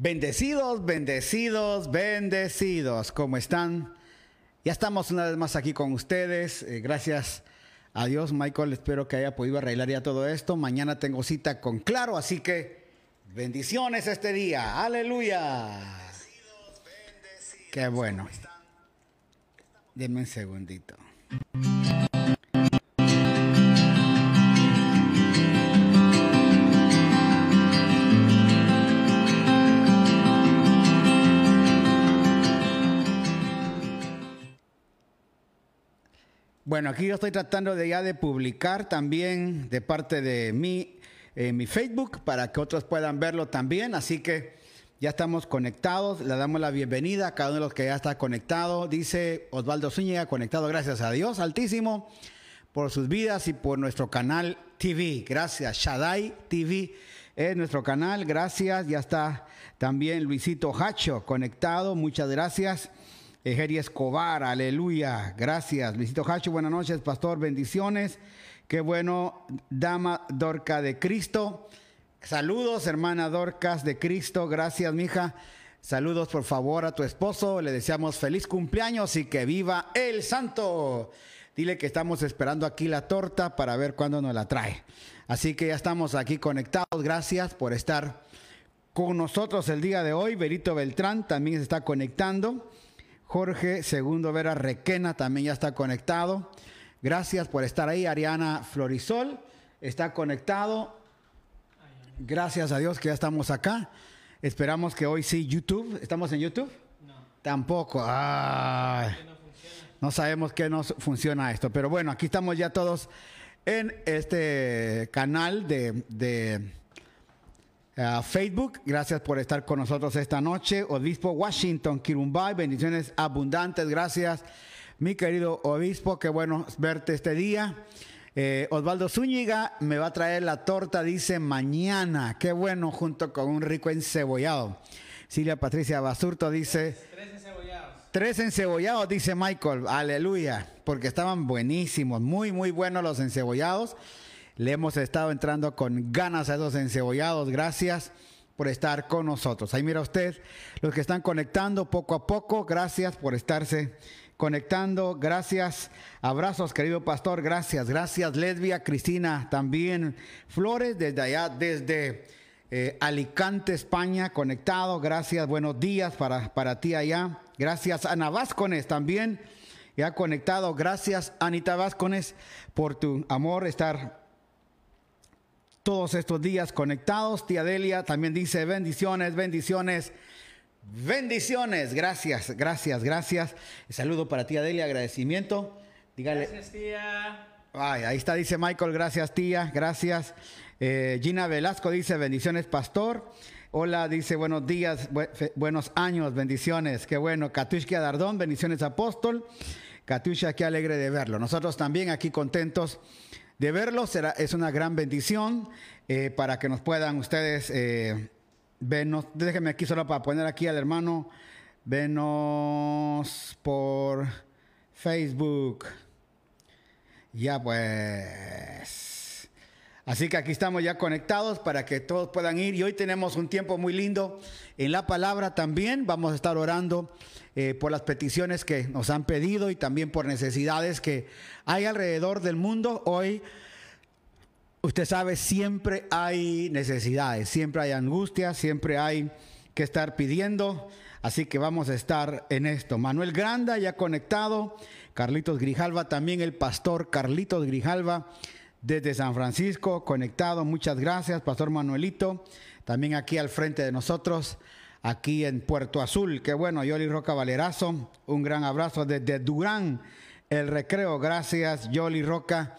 Bendecidos, bendecidos, bendecidos. ¿Cómo están? Ya estamos una vez más aquí con ustedes. Eh, gracias a Dios, Michael. Espero que haya podido arreglar ya todo esto. Mañana tengo cita con Claro, así que bendiciones este día. Aleluya. Bendecidos, bendecidos. Qué bueno. Deme un segundito. Bueno, aquí yo estoy tratando de ya de publicar también de parte de mí en mi Facebook para que otros puedan verlo también. Así que ya estamos conectados. Le damos la bienvenida a cada uno de los que ya está conectado. Dice Osvaldo Zúñiga, conectado, gracias a Dios Altísimo por sus vidas y por nuestro canal TV. Gracias, Shaddai TV es nuestro canal. Gracias. Ya está también Luisito Hacho conectado. Muchas gracias. Ejeri Escobar, aleluya. Gracias. Luisito Hacho, buenas noches, pastor, bendiciones. Qué bueno, dama Dorca de Cristo. Saludos, hermana Dorcas de Cristo. Gracias, mija. Saludos, por favor, a tu esposo. Le deseamos feliz cumpleaños y que viva el santo. Dile que estamos esperando aquí la torta para ver cuándo nos la trae. Así que ya estamos aquí conectados. Gracias por estar con nosotros el día de hoy. Berito Beltrán también se está conectando. Jorge Segundo Vera Requena también ya está conectado. Gracias por estar ahí. Ariana Florisol está conectado. Gracias a Dios que ya estamos acá. Esperamos que hoy sí YouTube. ¿Estamos en YouTube? No. Tampoco. no, sabemos qué nos funciona esto. Pero bueno, aquí estamos ya todos en este canal de, de Facebook. Gracias por estar con nosotros esta noche. Obispo Washington, Kirumbay, bendiciones abundantes. Gracias, mi querido obispo. Qué bueno verte este día. Eh, Osvaldo Zúñiga me va a traer la torta, dice mañana. Qué bueno, junto con un rico encebollado. Silvia Patricia Basurto dice. Tres encebollados. Tres encebollados, dice Michael. Aleluya. Porque estaban buenísimos. Muy, muy buenos los encebollados. Le hemos estado entrando con ganas a esos encebollados. Gracias por estar con nosotros. Ahí mira usted, los que están conectando poco a poco, gracias por estarse conectando. Gracias. Abrazos, querido pastor. Gracias. Gracias, Lesbia, Cristina, también. Flores, desde allá, desde eh, Alicante, España, conectado. Gracias. Buenos días para, para ti allá. Gracias, Ana Vázquez, también. Ya conectado. Gracias, Anita Vázquez, por tu amor, estar todos estos días conectados. Tía Delia también dice bendiciones, bendiciones, bendiciones. Gracias, gracias, gracias. saludo para tía Delia, agradecimiento. Dígale. Gracias, tía. Ay, ahí está, dice Michael, gracias, tía, gracias. Eh, Gina Velasco dice bendiciones, pastor. Hola, dice buenos días, buenos años, bendiciones. Qué bueno. Katushka Dardón, bendiciones, apóstol. Katusha, qué alegre de verlo. Nosotros también aquí contentos de verlo. Será, es una gran bendición eh, para que nos puedan ustedes eh, vernos. Déjenme aquí solo para poner aquí al hermano. Venos por Facebook. Ya pues. Así que aquí estamos ya conectados para que todos puedan ir. Y hoy tenemos un tiempo muy lindo en la palabra también. Vamos a estar orando eh, por las peticiones que nos han pedido y también por necesidades que hay alrededor del mundo. Hoy, usted sabe, siempre hay necesidades, siempre hay angustia, siempre hay que estar pidiendo. Así que vamos a estar en esto. Manuel Granda ya conectado. Carlitos Grijalva, también el pastor Carlitos Grijalva desde San Francisco, conectado. Muchas gracias, Pastor Manuelito. También aquí al frente de nosotros, aquí en Puerto Azul. Qué bueno, Yoli Roca Valerazo. Un gran abrazo desde Durán, el recreo. Gracias, Yoli Roca.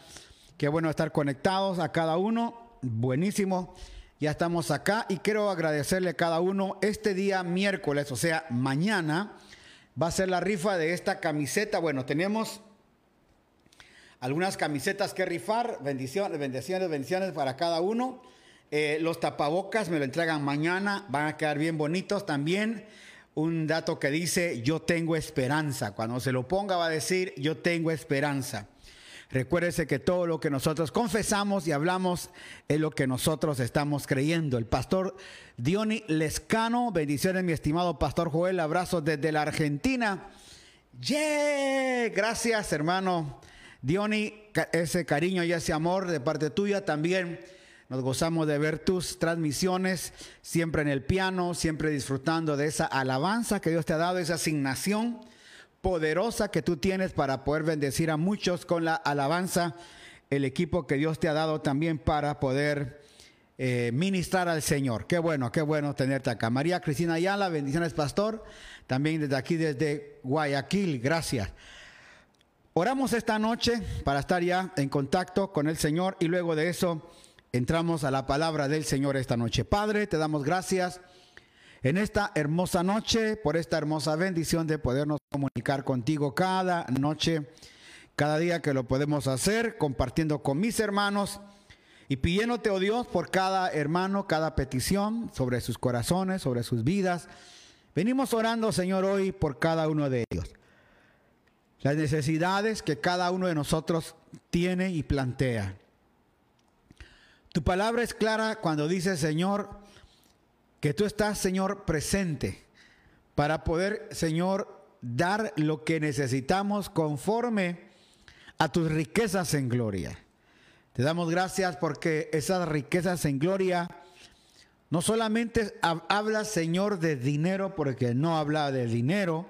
Qué bueno estar conectados a cada uno. Buenísimo. Ya estamos acá y quiero agradecerle a cada uno este día miércoles, o sea, mañana va a ser la rifa de esta camiseta. Bueno, tenemos algunas camisetas que rifar, bendiciones, bendiciones, bendiciones para cada uno. Eh, los tapabocas me lo entregan mañana, van a quedar bien bonitos también. Un dato que dice, yo tengo esperanza. Cuando se lo ponga va a decir, yo tengo esperanza. Recuérdese que todo lo que nosotros confesamos y hablamos es lo que nosotros estamos creyendo. El pastor Diony Lescano, bendiciones mi estimado pastor Joel, abrazo desde la Argentina. Yeah, gracias hermano Diony, ese cariño y ese amor de parte tuya también. Nos gozamos de ver tus transmisiones, siempre en el piano, siempre disfrutando de esa alabanza que Dios te ha dado, esa asignación poderosa que tú tienes para poder bendecir a muchos con la alabanza, el equipo que Dios te ha dado también para poder eh, ministrar al Señor. Qué bueno, qué bueno tenerte acá. María Cristina Ayala, bendiciones pastor, también desde aquí, desde Guayaquil, gracias. Oramos esta noche para estar ya en contacto con el Señor y luego de eso entramos a la palabra del Señor esta noche. Padre, te damos gracias en esta hermosa noche, por esta hermosa bendición de podernos comunicar contigo cada noche, cada día que lo podemos hacer, compartiendo con mis hermanos y pidiéndote, oh Dios, por cada hermano, cada petición sobre sus corazones, sobre sus vidas. Venimos orando, Señor, hoy por cada uno de ellos. Las necesidades que cada uno de nosotros tiene y plantea. Tu palabra es clara cuando dice, Señor, que tú estás, Señor, presente para poder, Señor, dar lo que necesitamos conforme a tus riquezas en gloria. Te damos gracias porque esas riquezas en gloria no solamente habla, Señor, de dinero, porque no habla de dinero,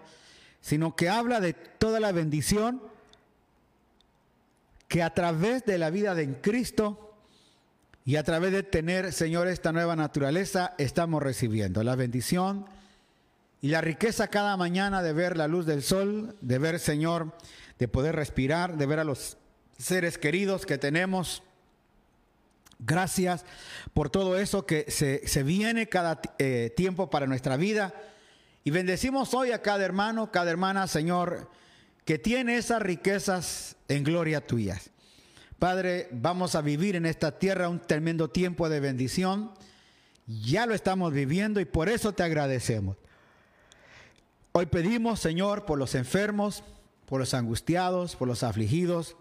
sino que habla de toda la bendición que a través de la vida de Cristo y a través de tener, Señor, esta nueva naturaleza, estamos recibiendo la bendición y la riqueza cada mañana de ver la luz del sol, de ver, Señor, de poder respirar, de ver a los seres queridos que tenemos. Gracias por todo eso que se, viene cada eh, tiempo para nuestra vida. Y bendecimos hoy a cada hermano, cada hermana, Señor, que tiene esas riquezas en gloria tuyas. Padre, vamos a vivir en esta tierra un tremendo tiempo de bendición. Ya lo estamos viviendo y por eso te agradecemos. Hoy pedimos, Señor, por los enfermos, por los angustiados, por los afligidos.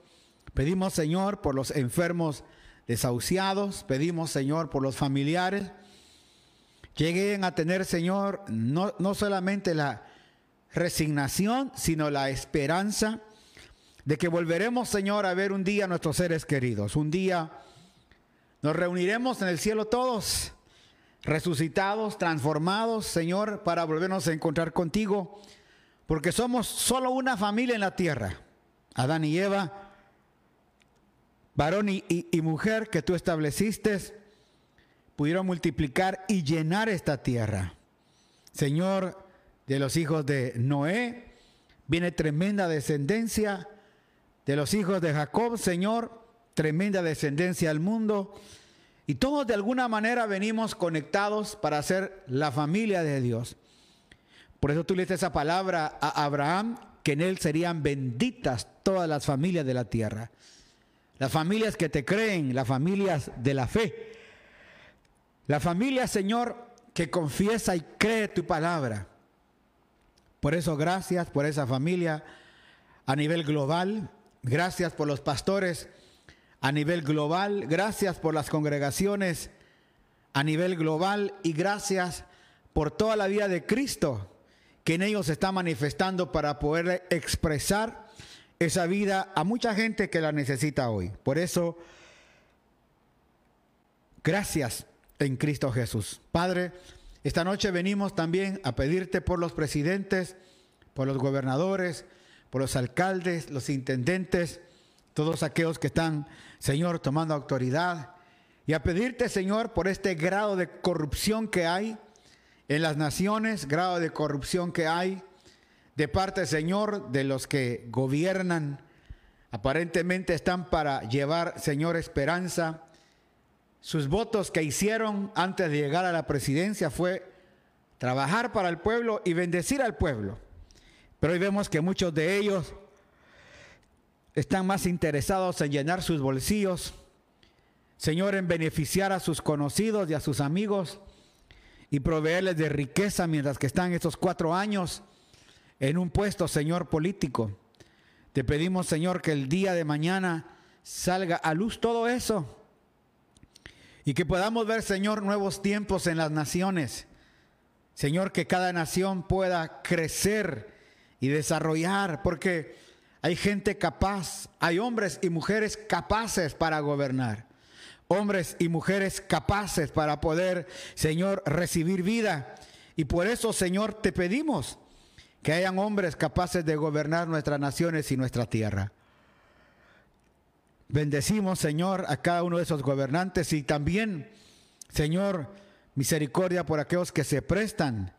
Pedimos, Señor, por los enfermos desahuciados. Pedimos, Señor, por los familiares. Lleguen a tener, Señor, no, no solamente la resignación, sino la esperanza de que volveremos, Señor, a ver un día a nuestros seres queridos. Un día nos reuniremos en el cielo todos, resucitados, transformados, Señor, para volvernos a encontrar contigo, porque somos solo una familia en la tierra. Adán y Eva, varón y, y mujer que tú estableciste, pudieron multiplicar y llenar esta tierra. Señor, de los hijos de Noé, viene tremenda descendencia de los hijos de Jacob, Señor, tremenda descendencia al mundo. Y todos de alguna manera venimos conectados para ser la familia de Dios. Por eso tú le esa palabra a Abraham, que en él serían benditas todas las familias de la tierra. Las familias que te creen, las familias de la fe. La familia, Señor, que confiesa y cree tu palabra. Por eso, gracias por esa familia a nivel global, Gracias por los pastores a nivel global. Gracias por las congregaciones a nivel global. Y gracias por toda la vida de Cristo que en ellos está manifestando para poder expresar esa vida a mucha gente que la necesita hoy. Por eso, gracias en Cristo Jesús. Padre, esta noche venimos también a pedirte por los presidentes, por los gobernadores, por los alcaldes, los intendentes, todos aquellos que están, Señor, tomando autoridad. Y a pedirte, Señor, por este grado de corrupción que hay en las naciones, grado de corrupción que hay de parte, Señor, de los que gobiernan. Aparentemente están para llevar, Señor, esperanza. Sus votos que hicieron antes de llegar a la presidencia fue trabajar para el pueblo y bendecir al pueblo. Pero hoy vemos que muchos de ellos están más interesados en llenar sus bolsillos, Señor, en beneficiar a sus conocidos y a sus amigos y proveerles de riqueza mientras que están estos cuatro años en un puesto, Señor, político. Te pedimos, Señor, que el día de mañana salga a luz todo eso. Y que podamos ver, Señor, nuevos tiempos en las naciones. Señor, que cada nación pueda crecer y desarrollar, porque hay gente capaz, hay hombres y mujeres capaces para gobernar. Hombres y mujeres capaces para poder, Señor, recibir vida. Y por eso, Señor, te pedimos que hayan hombres capaces de gobernar nuestras naciones y nuestra tierra. Bendecimos, Señor, a cada uno de esos gobernantes y también, Señor, misericordia por aquellos que se prestan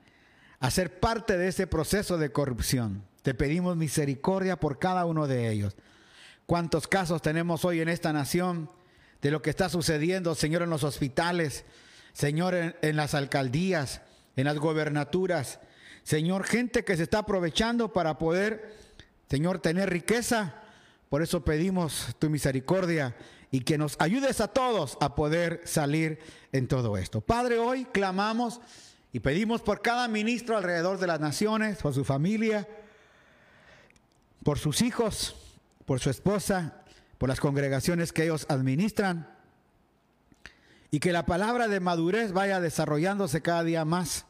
a ser parte de ese proceso de corrupción. Te pedimos misericordia por cada uno de ellos. ¿Cuántos casos tenemos hoy en esta nación de lo que está sucediendo, Señor, en los hospitales, Señor, en, en las alcaldías, en las gobernaturas? Señor, gente que se está aprovechando para poder, Señor, tener riqueza. Por eso pedimos tu misericordia y que nos ayudes a todos a poder salir en todo esto. Padre, hoy clamamos y pedimos por cada ministro alrededor de las naciones, por su familia, por sus hijos, por su esposa, por las congregaciones que ellos administran. Y que la palabra de madurez vaya desarrollándose cada día más.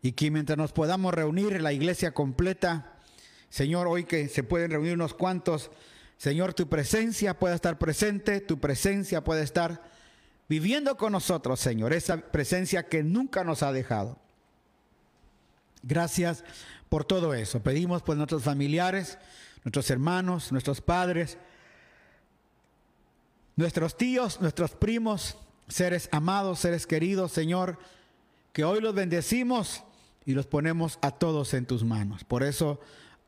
Y que mientras nos podamos reunir la iglesia completa, Señor, hoy que se pueden reunir unos cuantos, Señor, tu presencia pueda estar presente, tu presencia puede estar viviendo con nosotros, Señor, esa presencia que nunca nos ha dejado. Gracias por todo eso. Pedimos por nuestros familiares, nuestros hermanos, nuestros padres, nuestros tíos, nuestros primos, seres amados, seres queridos, Señor, que hoy los bendecimos y los ponemos a todos en tus manos. Por eso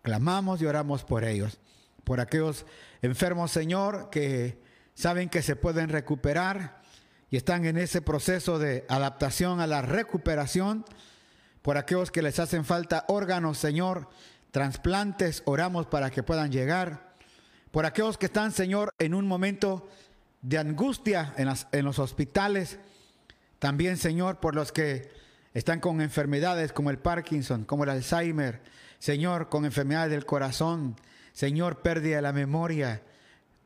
clamamos y oramos por ellos, por aquellos enfermos, Señor, que saben que se pueden recuperar y están en ese proceso de adaptación a la recuperación. Por aquellos que les hacen falta órganos, Señor, trasplantes, oramos para que puedan llegar. Por aquellos que están, Señor, en un momento de angustia en, en los hospitales. También, Señor, por los que están con enfermedades como el Parkinson, como el Alzheimer. Señor, con enfermedades del corazón. Señor, pérdida de la memoria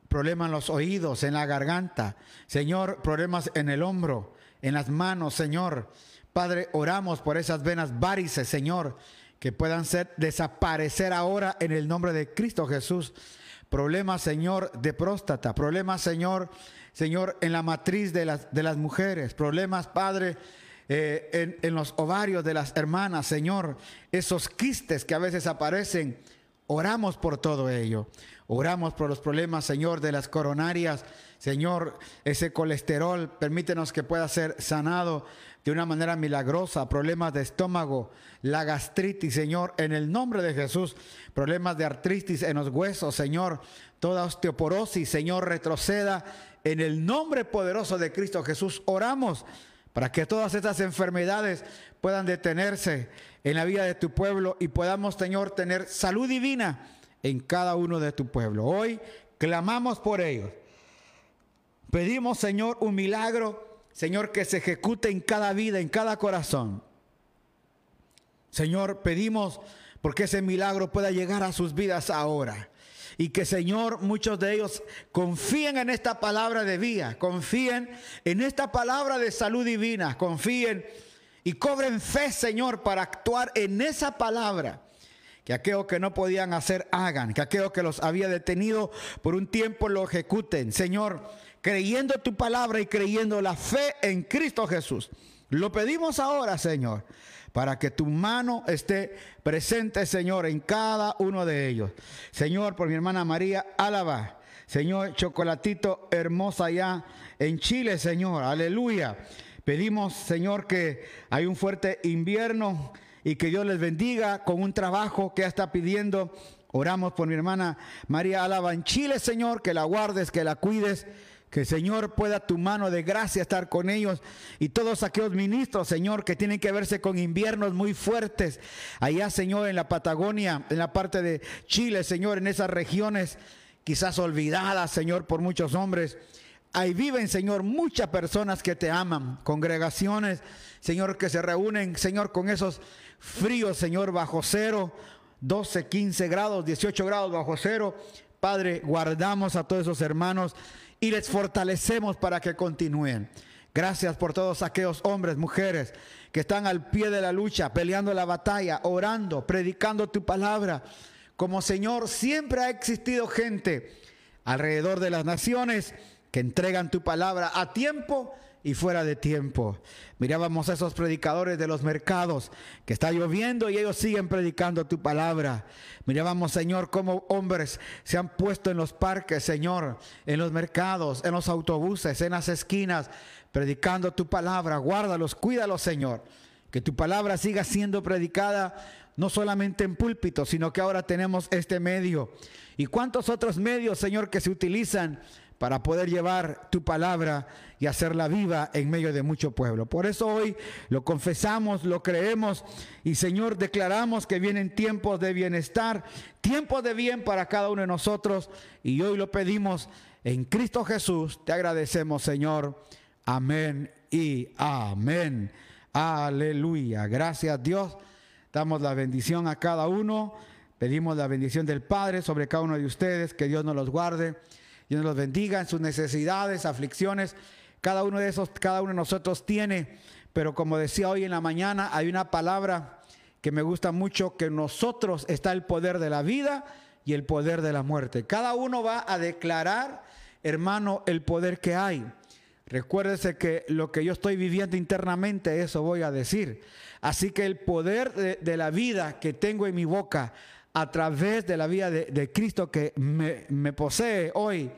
problemas en los oídos, en la garganta, Señor, problemas en el hombro, en las manos, Señor. Padre, oramos por esas venas varices, Señor, que puedan ser desaparecer ahora en el nombre de Cristo Jesús. Problemas, Señor, de próstata, problemas, Señor, Señor, en la matriz de las, de las mujeres, problemas, Padre, eh, en, en los ovarios de las hermanas, Señor, esos quistes que a veces aparecen. Oramos por todo ello. Oramos por los problemas, Señor, de las coronarias. Señor, ese colesterol, permítenos que pueda ser sanado de una manera milagrosa. Problemas de estómago, la gastritis, Señor, en el nombre de Jesús. Problemas de artritis en los huesos, Señor. Toda osteoporosis, Señor, retroceda. En el nombre poderoso de Cristo Jesús, oramos para que todas estas enfermedades puedan detenerse en la vida de tu pueblo y podamos, Señor, tener salud divina en cada uno de tu pueblo. Hoy clamamos por ellos. Pedimos, Señor, un milagro, Señor, que se ejecute en cada vida, en cada corazón. Señor, pedimos porque ese milagro pueda llegar a sus vidas ahora. Y que, Señor, muchos de ellos confíen en esta palabra de vida, confíen en esta palabra de salud divina, confíen y cobren fe, Señor, para actuar en esa palabra que aquellos que no podían hacer hagan, que aquellos que los había detenido por un tiempo lo ejecuten. Señor, creyendo tu palabra y creyendo la fe en Cristo Jesús. Lo pedimos ahora, Señor, para que tu mano esté presente, Señor, en cada uno de ellos. Señor, por mi hermana María Álava. Señor, chocolatito hermosa allá en Chile, Señor. Aleluya. Pedimos, Señor, que hay un fuerte invierno y que Dios les bendiga con un trabajo que está pidiendo. Oramos por mi hermana María Alaba en Chile, Señor, que la guardes, que la cuides. Que Señor pueda tu mano de gracia estar con ellos y todos aquellos ministros, Señor, que tienen que verse con inviernos muy fuertes. Allá, Señor, en la Patagonia, en la parte de Chile, Señor, en esas regiones quizás olvidadas, Señor, por muchos hombres. Ahí viven, Señor, muchas personas que te aman, congregaciones, Señor, que se reúnen, Señor, con esos frío, Señor, bajo cero, 12, 15 grados, 18 grados bajo cero. Padre, guardamos a todos esos hermanos y les fortalecemos para que continúen. Gracias por todos aquellos hombres, mujeres que están al pie de la lucha, peleando la batalla, orando, predicando tu palabra. Como Señor, siempre ha existido gente alrededor de las naciones que entregan tu palabra a tiempo y fuera de tiempo. Mirábamos a esos predicadores de los mercados que está lloviendo y ellos siguen predicando tu palabra. Mirábamos, Señor, cómo hombres se han puesto en los parques, Señor, en los mercados, en los autobuses, en las esquinas, predicando tu palabra. Guárdalos, cuídalos, Señor. Que tu palabra siga siendo predicada no solamente en púlpito, sino que ahora tenemos este medio. ¿Y cuántos otros medios, Señor, que se utilizan para poder llevar tu palabra y hacerla viva en medio de mucho pueblo. Por eso hoy lo confesamos, lo creemos y Señor declaramos que vienen tiempos de bienestar, tiempos de bien para cada uno de nosotros y hoy lo pedimos en Cristo Jesús. Te agradecemos Señor. Amén y amén. Aleluya. Gracias Dios. Damos la bendición a cada uno. Pedimos la bendición del Padre sobre cada uno de ustedes. Que Dios nos los guarde. Dios los bendiga en sus necesidades, aflicciones. Cada uno de esos, cada uno de nosotros tiene. Pero como decía hoy en la mañana, hay una palabra que me gusta mucho, que en nosotros está el poder de la vida y el poder de la muerte. Cada uno va a declarar, hermano, el poder que hay. Recuérdese que lo que yo estoy viviendo internamente, eso voy a decir. Así que el poder de, la vida que tengo en mi boca a través de la vida de, Cristo que me, me, posee hoy,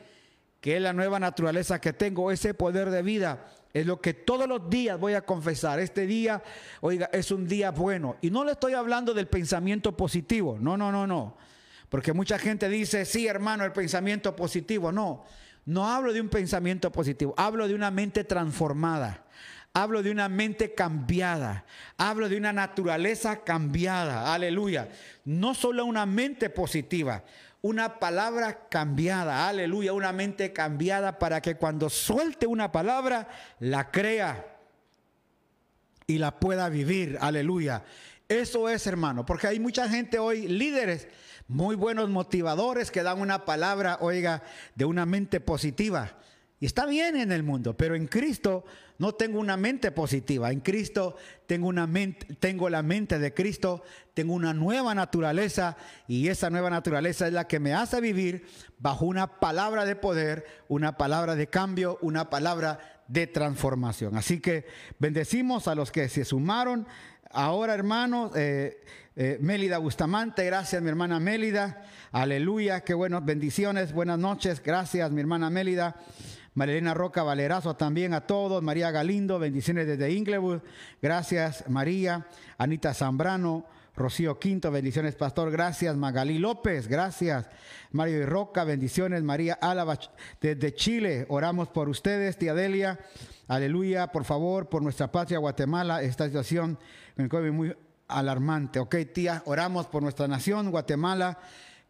que es la nueva naturaleza que tengo, ese poder de vida, es lo que todos los días voy a confesar. Este día, oiga, es un día bueno. Y no le estoy hablando del pensamiento positivo, no, no, no, no. Porque mucha gente dice, sí, hermano, el pensamiento positivo. No, no hablo de un pensamiento positivo, hablo de una mente transformada. Hablo de una mente cambiada. Hablo de una naturaleza cambiada. Aleluya. No solo una mente positiva, una palabra cambiada. Aleluya. Una mente cambiada para que cuando suelte una palabra, la crea y la pueda vivir. Aleluya. Eso es, hermano, porque hay mucha gente hoy, líderes, muy buenos motivadores que dan una palabra, oiga, de una mente positiva. Y está bien en el mundo, pero en Cristo no tengo una mente positiva. En Cristo tengo, una mente, tengo la mente de Cristo, tengo una nueva naturaleza y esa nueva naturaleza es la que me hace vivir bajo una palabra de poder, una palabra de cambio, una palabra de transformación. Así que bendecimos a los que se sumaron. Ahora, hermanos, eh, eh, Mélida Bustamante, gracias mi hermana Mélida. Aleluya, qué buenas bendiciones, buenas noches, gracias mi hermana Mélida. Marilena Roca Valerazo también a todos, María Galindo, bendiciones desde Inglewood, gracias María, Anita Zambrano, Rocío Quinto, bendiciones Pastor, gracias Magalí López, gracias Mario y Roca, bendiciones María Álava desde Chile, oramos por ustedes, tía Delia, aleluya, por favor, por nuestra patria Guatemala, esta situación me muy alarmante, ok tía, oramos por nuestra nación Guatemala,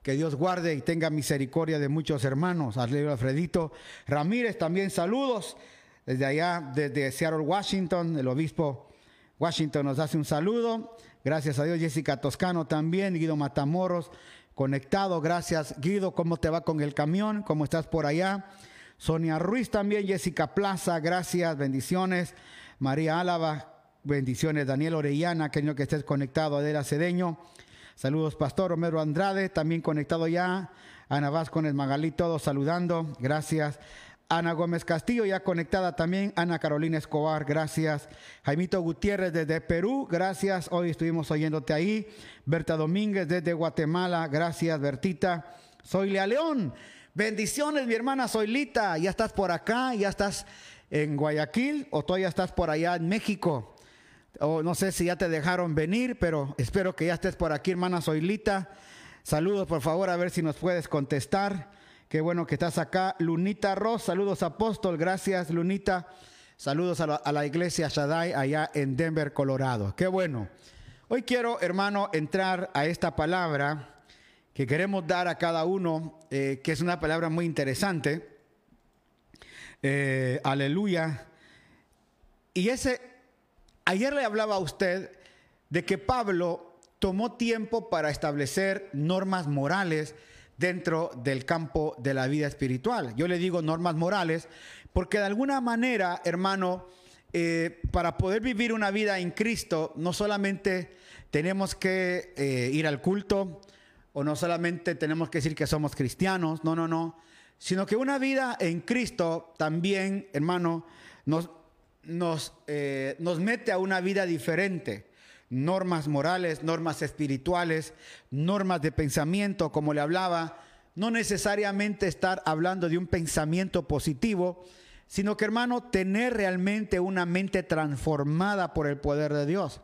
que Dios guarde y tenga misericordia de muchos hermanos. Alfredito Ramírez, también saludos desde allá, desde Seattle, Washington. El obispo Washington nos hace un saludo. Gracias a Dios, Jessica Toscano también, Guido Matamoros, conectado. Gracias, Guido. ¿Cómo te va con el camión? ¿Cómo estás por allá? Sonia Ruiz también, Jessica Plaza, gracias, bendiciones. María Álava, bendiciones. Daniel Orellana, que que estés conectado. Adela Cedeño. Saludos, Pastor Romero Andrade, también conectado ya. Ana Vázquez Magalí, todos saludando. Gracias. Ana Gómez Castillo, ya conectada también. Ana Carolina Escobar, gracias. Jaimito Gutiérrez desde Perú, gracias. Hoy estuvimos oyéndote ahí. Berta Domínguez desde Guatemala, gracias, Bertita. Soy Lea León. Bendiciones, mi hermana Soylita. Ya estás por acá, ya estás en Guayaquil o todavía estás por allá en México o no sé si ya te dejaron venir, pero espero que ya estés por aquí, hermana Zoilita. Saludos, por favor, a ver si nos puedes contestar. Qué bueno que estás acá. Lunita Ross, saludos, apóstol. Gracias, Lunita. Saludos a la, iglesia Shaddai allá en Denver, Colorado. Qué bueno. Hoy quiero, hermano, entrar a esta palabra que queremos dar a cada uno, eh, que es una palabra muy interesante. Eh, aleluya. Y ese Ayer le hablaba a usted de que Pablo tomó tiempo para establecer normas morales dentro del campo de la vida espiritual. Yo le digo normas morales porque de alguna manera, hermano, eh, para poder vivir una vida en Cristo, no solamente tenemos que eh, ir al culto o no solamente tenemos que decir que somos cristianos, no, no, no, sino que una vida en Cristo también, hermano, nos, nos, eh, nos mete a una vida diferente. Normas morales, normas espirituales, normas de pensamiento, como le hablaba, no necesariamente estar hablando de un pensamiento positivo, sino que hermano, tener realmente una mente transformada por el poder de Dios.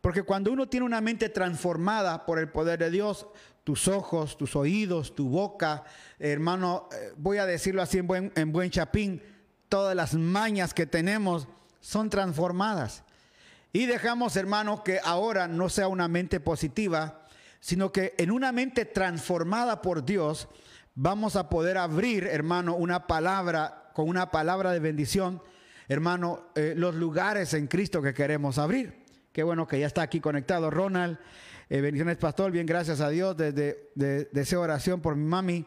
Porque cuando uno tiene una mente transformada por el poder de Dios, tus ojos, tus oídos, tu boca, hermano, eh, voy a decirlo así en buen, en buen chapín, todas las mañas que tenemos son transformadas. Y dejamos, hermano, que ahora no sea una mente positiva, sino que en una mente transformada por Dios vamos a poder abrir, hermano, una palabra con una palabra de bendición, hermano, eh, los lugares en Cristo que queremos abrir. Qué bueno que ya está aquí conectado Ronald. Eh, bendiciones, pastor. Bien, gracias a Dios. Desde de, deseo oración por mi mami.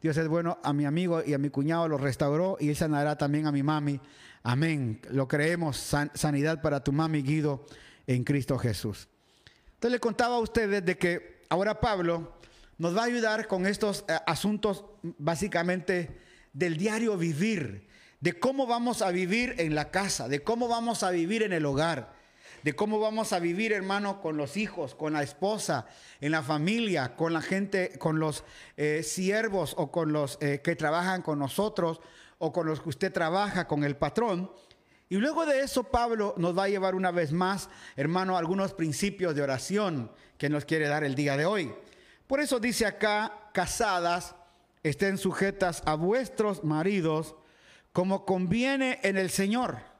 Dios es bueno. A mi amigo y a mi cuñado lo restauró y sanará también a mi mami. Amén. Lo creemos. sanidad para tu mami, Guido, en Cristo Jesús. Entonces le contaba a ustedes de que ahora Pablo nos va a ayudar con estos eh, asuntos básicamente del diario vivir, de cómo vamos a vivir en la casa, de cómo vamos a vivir en el hogar, de cómo vamos a vivir, hermano, con los hijos, con la esposa, en la familia, con la gente, con los eh, siervos o con los eh, que trabajan con nosotros o con los que usted trabaja, con el patrón. Y luego de eso, Pablo nos va a llevar una vez más, hermano, algunos principios de oración que nos quiere dar el día de hoy. Por eso dice acá, casadas, estén sujetas a vuestros maridos como conviene en el Señor.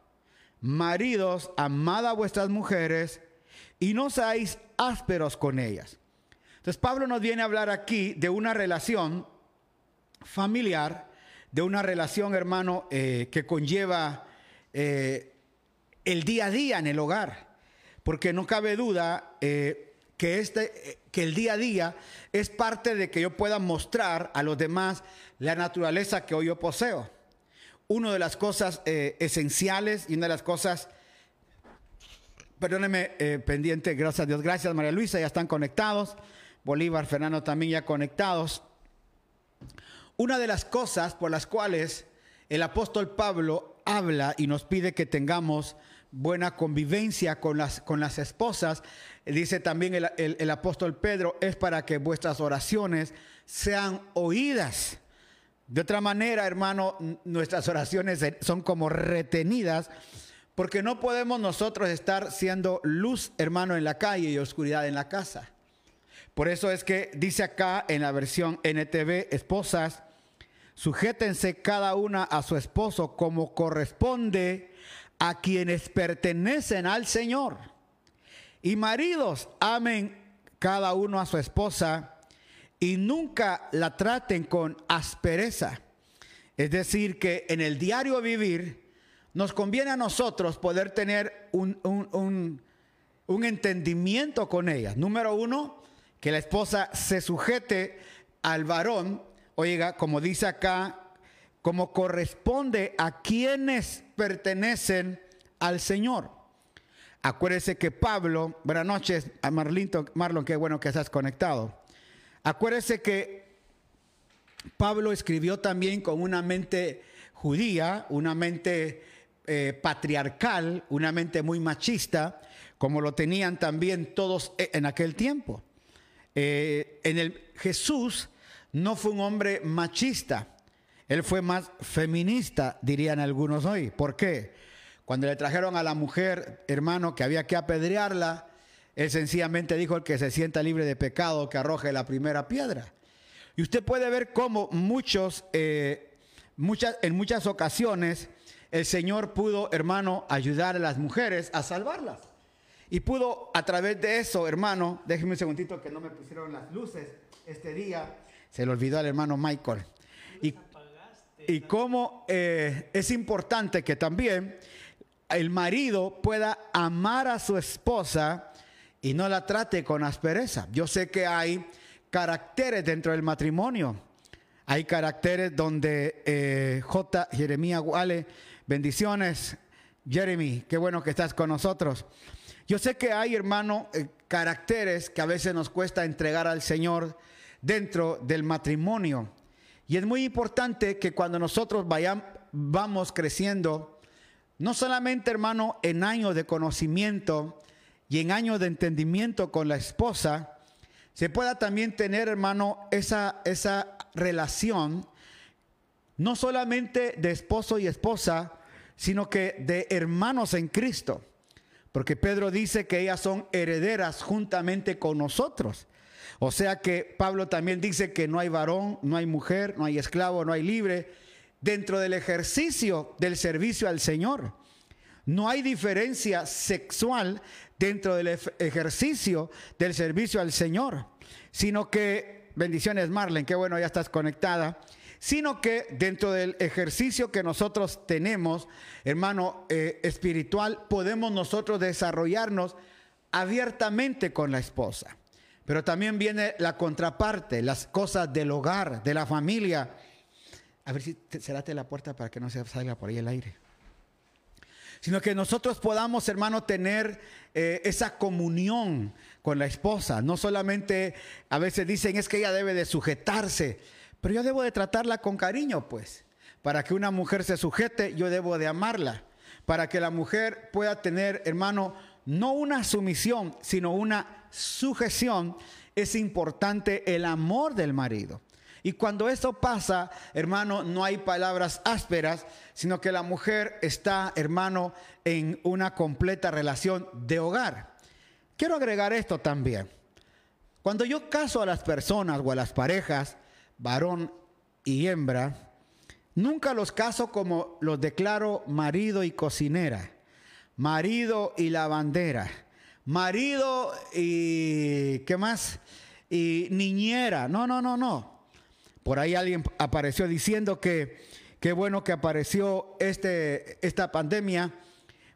Maridos, amad a vuestras mujeres y no seáis ásperos con ellas. Entonces Pablo nos viene a hablar aquí de una relación familiar, de una relación, hermano, eh, que conlleva eh, el día a día en el hogar. Porque no cabe duda eh, que, este, que el día a día es parte de que yo pueda mostrar a los demás la naturaleza que hoy yo poseo. Una de las cosas eh, esenciales y una de las cosas, perdóneme, eh, pendiente, gracias a Dios, gracias María Luisa, ya están conectados, Bolívar, Fernando también ya conectados. Una de las cosas por las cuales el apóstol Pablo habla y nos pide que tengamos buena convivencia con las, con las esposas. Dice también el, el, apóstol Pedro, es para que vuestras oraciones sean oídas. De otra manera, hermano, nuestras oraciones son como retenidas, porque no podemos nosotros estar siendo luz, hermano, en la calle y oscuridad en la casa. Por eso es que dice acá en la versión NTV, esposas, sujétense cada una a su esposo como corresponde a quienes pertenecen al Señor. Y maridos, amen cada uno a su esposa y nunca la traten con aspereza. Es decir, que en el diario vivir nos conviene a nosotros poder tener un, un entendimiento con ellas. Número uno, que la esposa se sujete al varón, oiga, como dice acá como corresponde a quienes pertenecen al Señor. Acuérdese que Pablo, buenas noches, a Marlon, qué bueno que estás conectado. Acuérdese que Pablo escribió también con una mente judía, una mente eh, patriarcal, una mente muy machista, como lo tenían también todos e, en aquel tiempo. Eh, en el Jesús no fue un hombre machista, él fue más feminista, dirían algunos hoy. ¿Por qué? Cuando le trajeron a la mujer, hermano, que había que apedrearla, él sencillamente dijo el que se sienta libre de pecado, que arroje la primera piedra. Y usted puede ver cómo muchos, eh, muchas, en muchas ocasiones el Señor pudo, hermano, ayudar a las mujeres a salvarlas. Y pudo a través de eso, hermano, déjeme un segundito que no me pusieron las luces este día, se le olvidó al hermano Michael. Y y cómo eh, es importante que también el marido pueda amar a su esposa y no la trate con aspereza. Yo sé que hay caracteres dentro del matrimonio. Hay caracteres donde eh, J. Jeremía Guale, bendiciones. Jeremy, qué bueno que estás con nosotros. Yo sé que hay, hermano, eh, caracteres que a veces nos cuesta entregar al Señor dentro del matrimonio. Y es muy importante que cuando nosotros vayamos, vamos creciendo, no solamente, hermano, en años de conocimiento y en años de entendimiento con la esposa, se pueda también tener, hermano, esa, esa relación, no solamente de esposo y esposa, sino que de hermanos en Cristo. Porque Pedro dice que ellas son herederas juntamente con nosotros. O sea que Pablo también dice que no hay varón, no hay mujer, no hay esclavo, no hay libre dentro del ejercicio del servicio al Señor. No hay diferencia sexual dentro del ejercicio del servicio al Señor, sino que, bendiciones Marlen, qué bueno, ya estás conectada, sino que dentro del ejercicio que nosotros tenemos, hermano, eh, espiritual, podemos nosotros desarrollarnos abiertamente con la esposa. Pero también viene la contraparte, las cosas del hogar, de la familia. A ver si cerrate la puerta para que no se salga por ahí el aire. Sino que nosotros podamos, hermano, tener eh, esa comunión con la esposa. No solamente a veces dicen es que ella debe de sujetarse, pero yo debo de tratarla con cariño, pues. Para que una mujer se sujete, yo debo de amarla. Para que la mujer pueda tener, hermano, no una sumisión, sino una sujeción, es importante el amor del marido. Y cuando eso pasa, hermano, no hay palabras ásperas, sino que la mujer está, hermano, en una completa relación de hogar. Quiero agregar esto también. Cuando yo caso a las personas o a las parejas, varón y hembra, nunca los caso como los declaro marido y cocinera, marido y lavandera marido y ¿qué más? Y niñera. No, no, no, no. Por ahí alguien apareció diciendo que qué bueno que apareció este, esta pandemia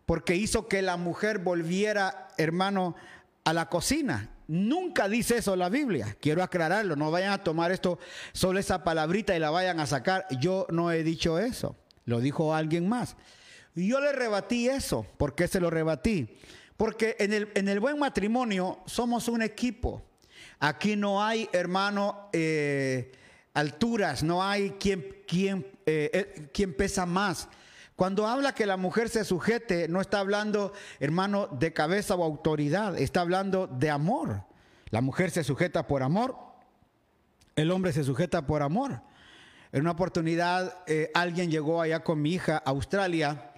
porque hizo que la mujer volviera, hermano, a la cocina. Nunca dice eso la Biblia. Quiero aclararlo. No vayan a tomar esto, solo esa palabrita y la vayan a sacar. Yo no he dicho eso. Lo dijo alguien más. Yo le rebatí eso. ¿Por qué se lo rebatí? Porque en el, en el buen matrimonio somos un equipo. Aquí no hay, hermano, eh, alturas, no hay quien, quien, eh, eh, quien pesa más. Cuando habla que la mujer se sujete, no está hablando, hermano, de cabeza o autoridad, está hablando de amor. La mujer se sujeta por amor, el hombre se sujeta por amor. En una oportunidad alguien llegó allá con mi hija a Australia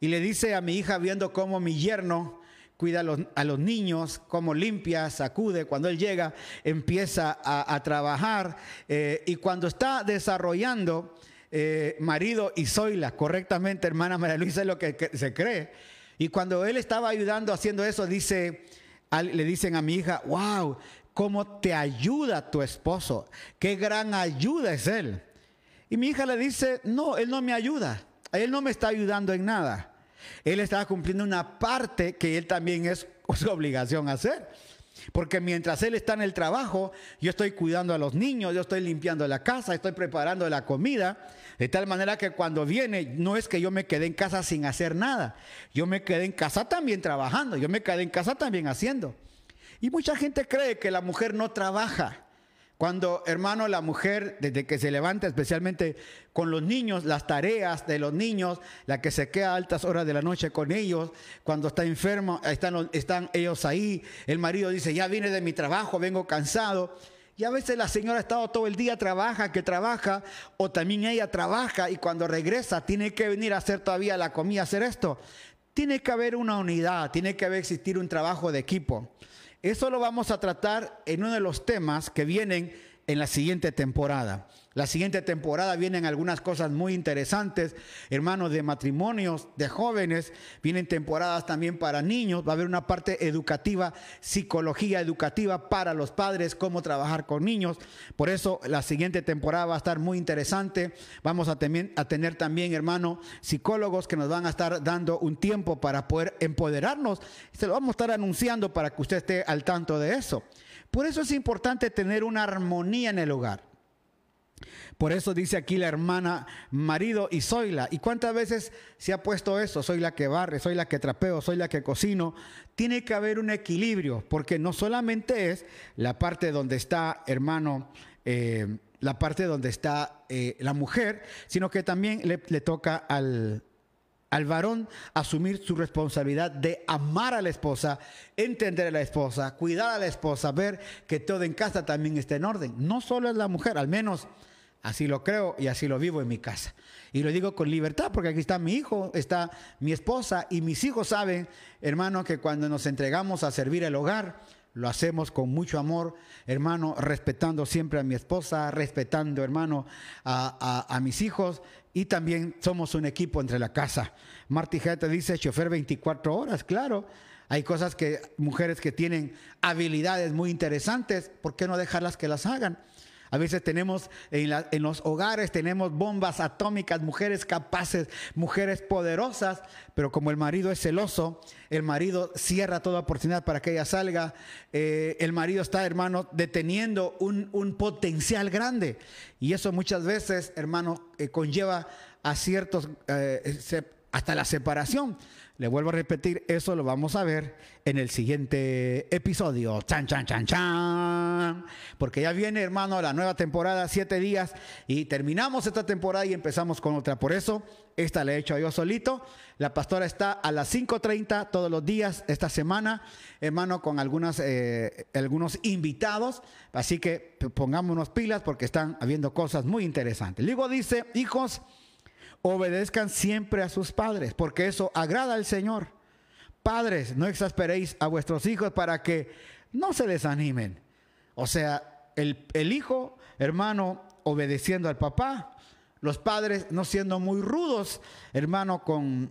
y le dice a mi hija viendo cómo mi yerno cuida a los, niños, cómo limpia, sacude. Cuando él llega, empieza a, trabajar. Eh, y cuando está desarrollando eh, marido y Zoila correctamente, hermana María Luisa, es lo que, se cree. Y cuando él estaba ayudando haciendo eso, dice, le dicen a mi hija, wow, cómo te ayuda tu esposo, qué gran ayuda es él. Y mi hija le dice, no, él no me ayuda, él no me está ayudando en nada. Él estaba cumpliendo una parte que él también es su obligación hacer. Porque mientras él está en el trabajo, yo estoy cuidando a los niños, yo estoy limpiando la casa, estoy preparando la comida, de tal manera que cuando viene, no es que yo me quede en casa sin hacer nada, yo me quedé en casa también trabajando, yo me quedé en casa también haciendo. Y mucha gente cree que la mujer no trabaja. Cuando, hermano, la mujer, desde que se levanta, especialmente con los niños, las tareas de los niños, la que se queda a altas horas de la noche con ellos, cuando está enfermo, están, están ellos ahí, el marido dice, ya vine de mi trabajo, vengo cansado. Y a veces la señora ha estado todo el día, trabaja, que trabaja, o también ella trabaja y cuando regresa tiene que venir a hacer todavía la comida, hacer esto. Tiene que haber una unidad, tiene que haber existir un trabajo de equipo. Eso lo vamos a tratar en uno de los temas que vienen en la siguiente temporada. La siguiente temporada vienen algunas cosas muy interesantes, hermanos, de matrimonios, de jóvenes. Vienen temporadas también para niños. Va a haber una parte educativa, psicología educativa para los padres, cómo trabajar con niños. Por eso la siguiente temporada va a estar muy interesante. Vamos a, tener también, hermano, psicólogos que nos van a estar dando un tiempo para poder empoderarnos. Se lo vamos a estar anunciando para que usted esté al tanto de eso. Por eso es importante tener una armonía en el hogar. Por eso dice aquí la hermana marido y soy la. ¿Y cuántas veces se ha puesto eso? Soy la que barre, soy la que trapeo, soy la que cocino. Tiene que haber un equilibrio, porque no solamente es la parte donde está, hermano, eh, la parte donde está eh, la mujer, sino que también le, le toca al, al varón asumir su responsabilidad de amar a la esposa, entender a la esposa, cuidar a la esposa, ver que todo en casa también está en orden. No solo es la mujer, al menos Así lo creo y así lo vivo en mi casa. Y lo digo con libertad porque aquí está mi hijo, está mi esposa y mis hijos saben, hermano, que cuando nos entregamos a servir el hogar, lo hacemos con mucho amor, hermano, respetando siempre a mi esposa, respetando, hermano, a, mis hijos y también somos un equipo entre la casa. Marty te dice chofer 24 horas, claro. Hay cosas que, mujeres que tienen habilidades muy interesantes, ¿por qué no dejarlas que las hagan? A veces tenemos en, los hogares, tenemos bombas atómicas, mujeres capaces, mujeres poderosas, pero como el marido es celoso, el marido cierra toda oportunidad para que ella salga, eh, el marido está, hermano, deteniendo un, potencial grande. Y eso muchas veces, hermano, eh, conlleva a ciertos, eh, hasta la separación. Le vuelvo a repetir, eso lo vamos a ver en el siguiente episodio. Chan, chan, chan, chan. Porque ya viene, hermano, la nueva temporada, siete días, y terminamos esta temporada y empezamos con otra. Por eso, esta la he hecho yo solito. La pastora está a las 5.30 todos los días esta semana, hermano, con algunas, eh, algunos invitados. Así que pongámonos pilas porque están habiendo cosas muy interesantes. Luego dice, hijos, obedezcan siempre a sus padres, porque eso agrada al Señor. Padres, no exasperéis a vuestros hijos para que no se desanimen. O sea, el, hijo, hermano, obedeciendo al papá, los padres no siendo muy rudos, hermano, con,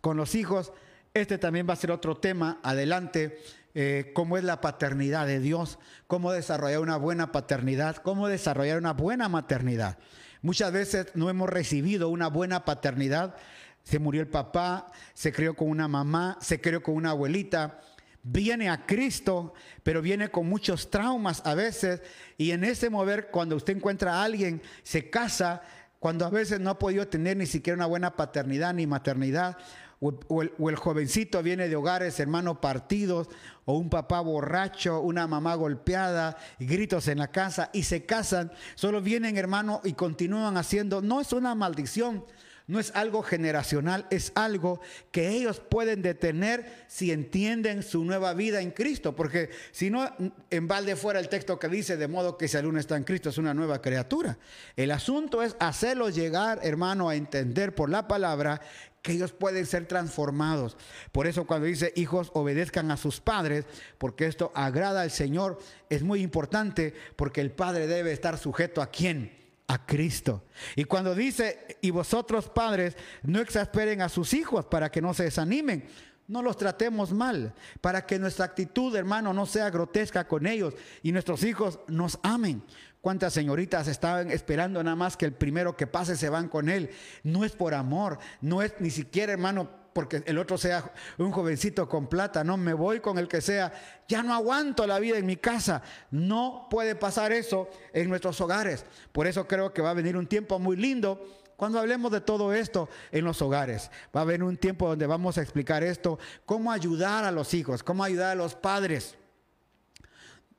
con los hijos. Este también va a ser otro tema adelante, eh, cómo es la paternidad de Dios, cómo desarrollar una buena paternidad, cómo desarrollar una buena maternidad. Muchas veces no hemos recibido una buena paternidad. Se murió el papá, se crió con una mamá, se crió con una abuelita. Viene a Cristo, pero viene con muchos traumas a veces. Y en ese mover, cuando usted encuentra a alguien, se casa, cuando a veces no ha podido tener ni siquiera una buena paternidad ni maternidad, o, el, jovencito viene de hogares, hermanos, partidos, o un papá borracho, una mamá golpeada, gritos en la casa, y se casan, solo vienen, hermano, y continúan haciendo, no es una maldición, no es algo generacional, es algo que ellos pueden detener si entienden su nueva vida en Cristo. Porque si no, en balde fuera el texto que dice, de modo que si alguno está en Cristo es una nueva criatura. El asunto es hacerlos llegar, hermano, a entender por la palabra que ellos pueden ser transformados. Por eso cuando dice hijos obedezcan a sus padres, porque esto agrada al Señor, es muy importante porque el padre debe estar sujeto a quién? A Cristo. Y cuando dice, y vosotros padres, no exasperen a sus hijos para que no se desanimen. No los tratemos mal, para que nuestra actitud, hermano, no sea grotesca con ellos y nuestros hijos nos amen. ¿Cuántas señoritas estaban esperando nada más que el primero que pase se van con él? No es por amor, no es ni siquiera, hermano, porque el otro sea un jovencito con plata, no me voy con el que sea, ya no aguanto la vida en mi casa. No puede pasar eso en nuestros hogares. Por eso creo que va a venir un tiempo muy lindo cuando hablemos de todo esto en los hogares. Va a haber un tiempo donde vamos a explicar esto, cómo ayudar a los hijos, cómo ayudar a los padres.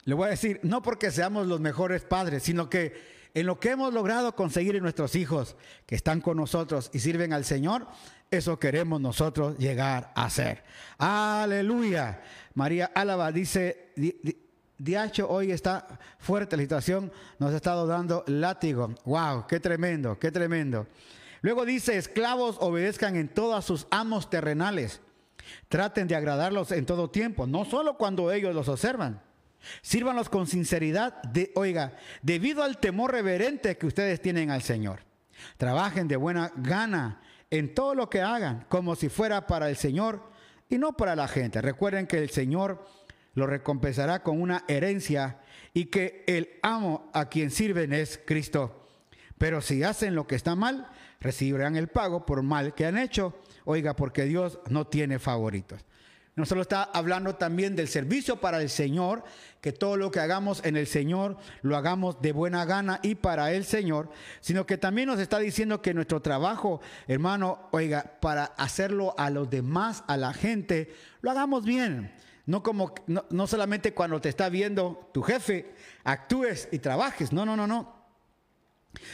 Le voy a decir, no porque seamos los mejores padres, sino que en lo que hemos logrado conseguir en nuestros hijos que están con nosotros y sirven al Señor, eso queremos nosotros llegar a ser. Aleluya. María Álava dice, Diacho hoy está fuerte la situación, nos ha estado dando látigo. Wow, qué tremendo, qué tremendo. Luego dice, esclavos obedezcan en todos sus amos terrenales. Traten de agradarlos en todo tiempo, no solo cuando ellos los observan Sírvanlos con sinceridad, de, oiga, debido al temor reverente que ustedes tienen al Señor. Trabajen de buena gana en todo lo que hagan, como si fuera para el Señor y no para la gente. Recuerden que el Señor lo recompensará con una herencia y que el amo a quien sirven es Cristo. Pero si hacen lo que está mal, recibirán el pago por mal que han hecho. Oiga, porque Dios no tiene favoritos. No solo está hablando también del servicio para el Señor, que todo lo que hagamos en el Señor lo hagamos de buena gana y para el Señor, sino que también nos está diciendo que nuestro trabajo, hermano, oiga, para hacerlo a los demás, a la gente, lo hagamos bien. No como no, no solamente cuando te está viendo tu jefe, actúes y trabajes. No, no, no, no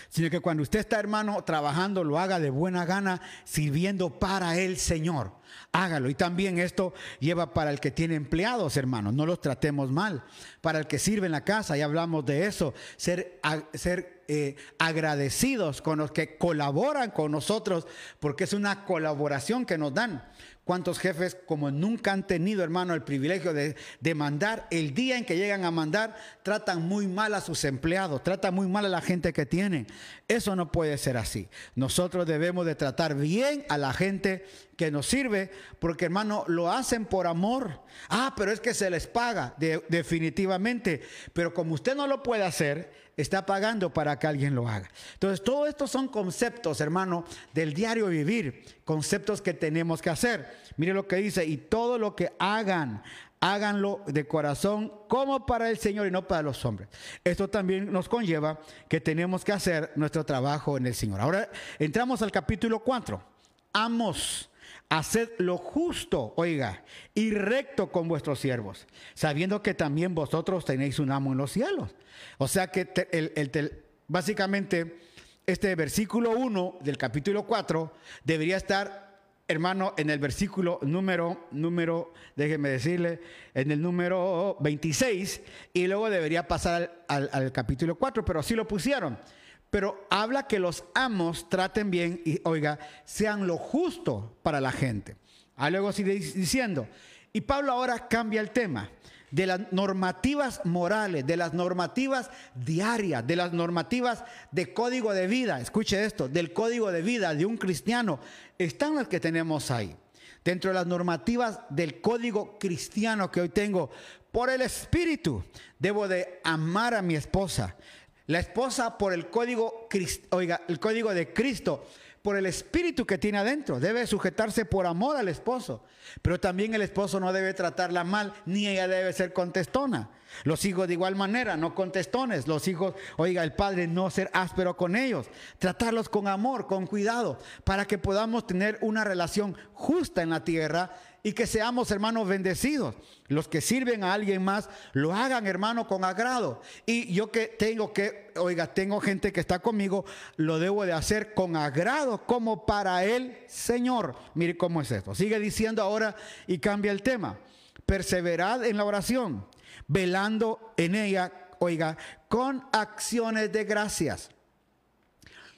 sino que cuando usted está, hermano, trabajando, lo haga de buena gana, sirviendo para el Señor. Hágalo. Y también esto lleva para el que tiene empleados, hermanos, no los tratemos mal. Para el que sirve en la casa, ya hablamos de eso, ser, ser eh, agradecidos con los que colaboran con nosotros, porque es una colaboración que nos dan. ¿Cuántos jefes como nunca han tenido, hermano, el privilegio de, mandar? El día en que llegan a mandar, tratan muy mal a sus empleados, tratan muy mal a la gente que tienen. Eso no puede ser así. Nosotros debemos de tratar bien a la gente que nos sirve, porque hermano, lo hacen por amor. Ah, pero es que se les paga, definitivamente. Pero como usted no lo puede hacer, está pagando para que alguien lo haga. Entonces, todo esto son conceptos, hermano, del diario vivir, conceptos que tenemos que hacer. Mire lo que dice, y todo lo que hagan, háganlo de corazón como para el Señor y no para los hombres. Esto también nos conlleva que tenemos que hacer nuestro trabajo en el Señor. Ahora entramos al capítulo 4. Amos haced lo justo, oiga, y recto con vuestros siervos, sabiendo que también vosotros tenéis un amo en los cielos. O sea que el, básicamente este versículo 1 del capítulo 4 debería estar, hermano, en el versículo número, número, déjeme decirle, en el número 26, y luego debería pasar al, al capítulo 4, pero así lo pusieron pero habla que los amos traten bien y, oiga, sean lo justo para la gente. Ah, luego sigue diciendo, y Pablo ahora cambia el tema de las normativas morales, de las normativas diarias, de las normativas de código de vida. Escuche esto, del código de vida de un cristiano, están las que tenemos ahí. Dentro de las normativas del código cristiano que hoy tengo, por el Espíritu, debo de amar a mi esposa, la esposa por el código, oiga, el código de Cristo, por el espíritu que tiene adentro, debe sujetarse por amor al esposo. Pero también el esposo no debe tratarla mal, ni ella debe ser contestona. Los hijos de igual manera, no contestones. Los hijos, oiga, el padre no ser áspero con ellos. Tratarlos con amor, con cuidado, para que podamos tener una relación justa en la tierra y que seamos hermanos bendecidos. Los que sirven a alguien más, lo hagan hermano con agrado. Y yo que tengo que, oiga, tengo gente que está conmigo, lo debo de hacer con agrado como para el Señor. Mire cómo es esto. Sigue diciendo ahora y cambia el tema. Perseverad en la oración, velando en ella, oiga, con acciones de gracias.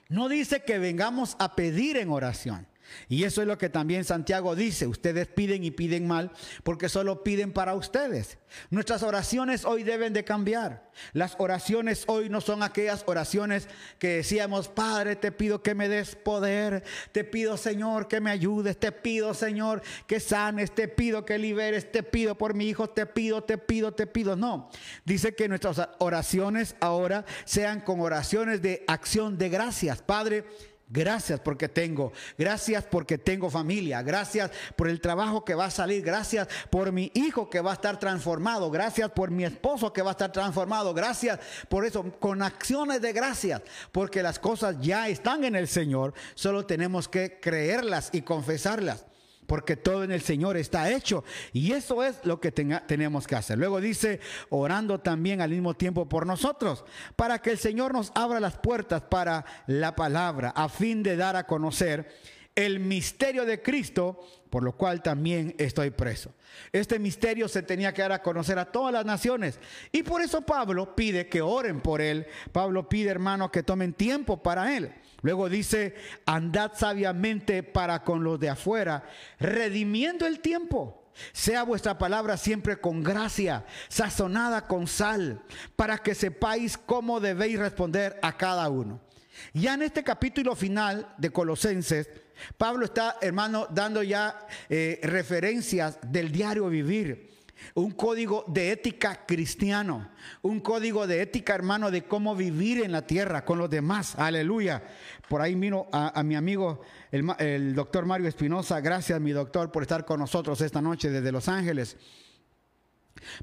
No dice que vengamos a pedir en oración. Y eso es lo que también Santiago dice, ustedes piden y piden mal porque solo piden para ustedes. Nuestras oraciones hoy deben de cambiar. Las oraciones hoy no son aquellas oraciones que decíamos, Padre, te pido que me des poder, te pido Señor que me ayudes, te pido Señor que sanes, te pido que liberes, te pido por mi hijo, te pido, te pido, te pido. No, dice que nuestras oraciones ahora sean con oraciones de acción de gracias. Padre, Gracias porque tengo, gracias porque tengo familia, gracias por el trabajo que va a salir, gracias por mi hijo que va a estar transformado, gracias por mi esposo que va a estar transformado, gracias por eso, con acciones de gracias, porque las cosas ya están en el Señor, solo tenemos que creerlas y confesarlas porque todo en el Señor está hecho. Y eso es lo que tenemos que hacer. Luego dice, orando también al mismo tiempo por nosotros, para que el Señor nos abra las puertas para la palabra, a fin de dar a conocer el misterio de Cristo, por lo cual también estoy preso. Este misterio se tenía que dar a conocer a todas las naciones. Y por eso Pablo pide que oren por él. Pablo pide, hermano, que tomen tiempo para él. Luego dice, andad sabiamente para con los de afuera, redimiendo el tiempo. Sea vuestra palabra siempre con gracia, sazonada con sal, para que sepáis cómo debéis responder a cada uno. Ya en este capítulo final de Colosenses, Pablo está, hermano, dando ya eh, referencias del diario vivir un código de ética cristiano, un código de ética, hermano, de cómo vivir en la tierra con los demás. Aleluya. Por ahí miro a, mi amigo, el, doctor Mario Espinosa. Gracias, mi doctor, por estar con nosotros esta noche desde Los Ángeles.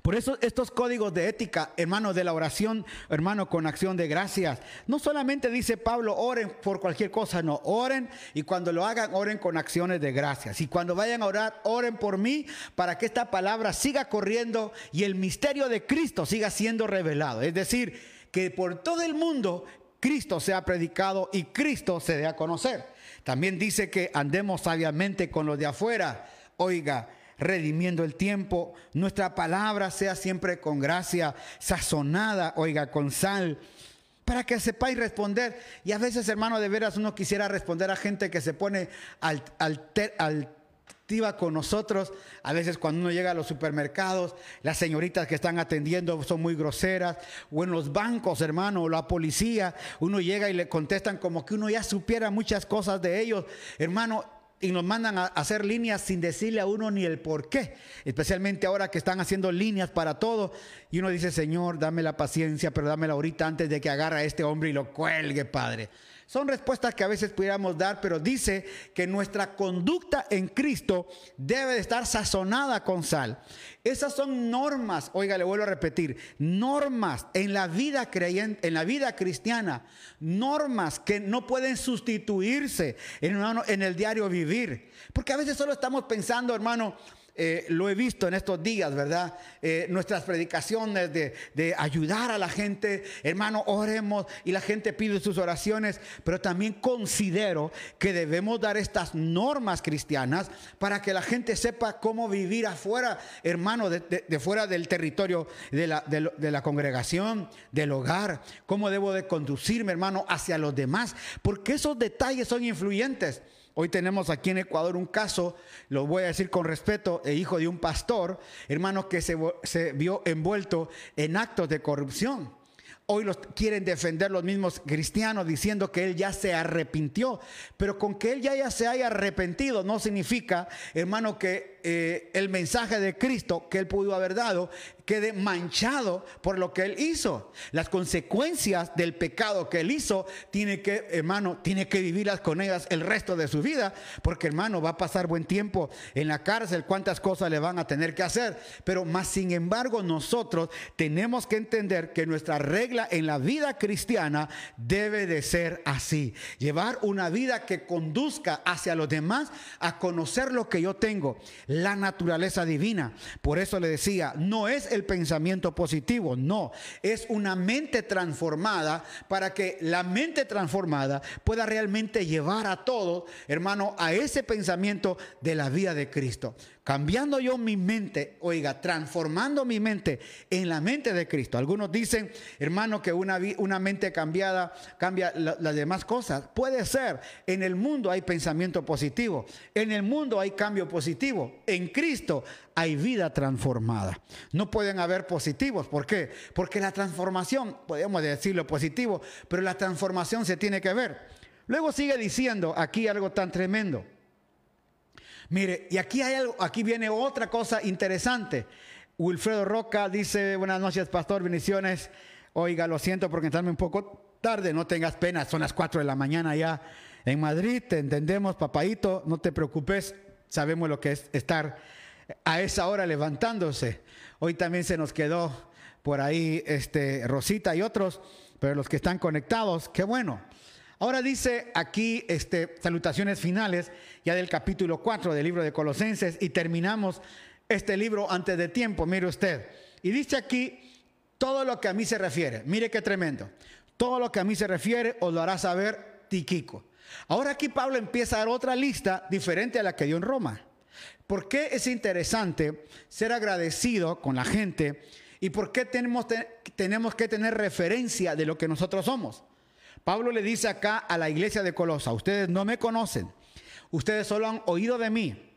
Por eso estos códigos de ética, hermano, de la oración, hermano, con acción de gracias. No solamente dice Pablo, oren por cualquier cosa, no, oren y cuando lo hagan, oren con acciones de gracias. Y cuando vayan a orar, oren por mí para que esta palabra siga corriendo y el misterio de Cristo siga siendo revelado. Es decir, que por todo el mundo Cristo sea predicado y Cristo se dé a conocer. También dice que andemos sabiamente con los de afuera. Oiga, redimiendo el tiempo. Nuestra palabra sea siempre con gracia, sazonada, oiga, con sal, para que sepáis responder. Y a veces, hermano, de veras uno quisiera responder a gente que se pone altiva con nosotros. A veces cuando uno llega a los supermercados, las señoritas que están atendiendo son muy groseras. O en los bancos, hermano, o la policía, uno llega y le contestan como que uno ya supiera muchas cosas de ellos. Hermano, y nos mandan a hacer líneas sin decirle a uno ni el por qué, especialmente ahora que están haciendo líneas para todo. Y uno dice, Señor, dame la paciencia, pero dámela ahorita antes de que agarre a este hombre y lo cuelgue, Padre. Son respuestas que a veces pudiéramos dar, pero dice que nuestra conducta en Cristo debe de estar sazonada con sal. Esas son normas, oiga, le vuelvo a repetir, normas en la vida creyente, en la vida cristiana, normas que no pueden sustituirse en, en el diario vivir. Porque a veces solo estamos pensando, hermano, eh, lo he visto en estos días, ¿verdad? Eh, nuestras predicaciones de, ayudar a la gente, hermano, oremos y la gente pide sus oraciones, pero también considero que debemos dar estas normas cristianas para que la gente sepa cómo vivir afuera, hermano, de, fuera del territorio de la, congregación, del hogar, cómo debo de conducirme, hermano, hacia los demás, porque esos detalles son influyentes. Hoy tenemos aquí en Ecuador un caso, lo voy a decir con respeto, el hijo de un pastor, hermano, que se, se vio envuelto en actos de corrupción. Hoy los quieren defender los mismos cristianos diciendo que él ya se arrepintió. Pero con que él ya, ya se haya arrepentido no significa, hermano, que eh, el mensaje de Cristo que él pudo haber dado quede manchado por lo que él hizo. Las consecuencias del pecado que él hizo, tiene que, hermano, tiene que vivirlas con ellas el resto de su vida, porque hermano, va a pasar buen tiempo en la cárcel, cuántas cosas le van a tener que hacer. Pero más sin embargo, nosotros tenemos que entender que nuestra regla en la vida cristiana debe de ser así. Llevar una vida que conduzca hacia los demás a conocer lo que yo tengo la naturaleza divina. Por eso le decía, no es el pensamiento positivo, no, es una mente transformada para que la mente transformada pueda realmente llevar a todo, hermano, a ese pensamiento de la vida de Cristo. Cambiando yo mi mente, oiga, transformando mi mente en la mente de Cristo. Algunos dicen, hermano, que una, una mente cambiada cambia las demás cosas. Puede ser. En el mundo hay pensamiento positivo. En el mundo hay cambio positivo. En Cristo hay vida transformada. No pueden haber positivos. ¿Por qué? Porque la transformación, podemos decirlo positivo, pero la transformación se tiene que ver. Luego sigue diciendo aquí algo tan tremendo. Mire, y aquí hay algo, aquí viene otra cosa interesante. Wilfredo Roca dice, buenas noches, pastor, bendiciones. Oiga, lo siento por entrarme un poco tarde, no tengas pena, son las 4 de la mañana ya en Madrid, te entendemos, papadito, no te preocupes, sabemos lo que es estar a esa hora levantándose. Hoy también se nos quedó por ahí este Rosita y otros, pero los que están conectados, qué bueno. Ahora dice aquí este, salutaciones finales ya del capítulo 4 del libro de Colosenses y terminamos este libro antes de tiempo, mire usted. Y dice aquí todo lo que a mí se refiere. Mire qué tremendo. Todo lo que a mí se refiere os lo hará saber Tiquico. Ahora aquí Pablo empieza a dar otra lista diferente a la que dio en Roma. ¿Por qué es interesante ser agradecido con la gente y por qué tenemos, tenemos que tener referencia de lo que nosotros somos? Pablo le dice acá a la iglesia de Colosa, ustedes no me conocen, ustedes solo han oído de mí,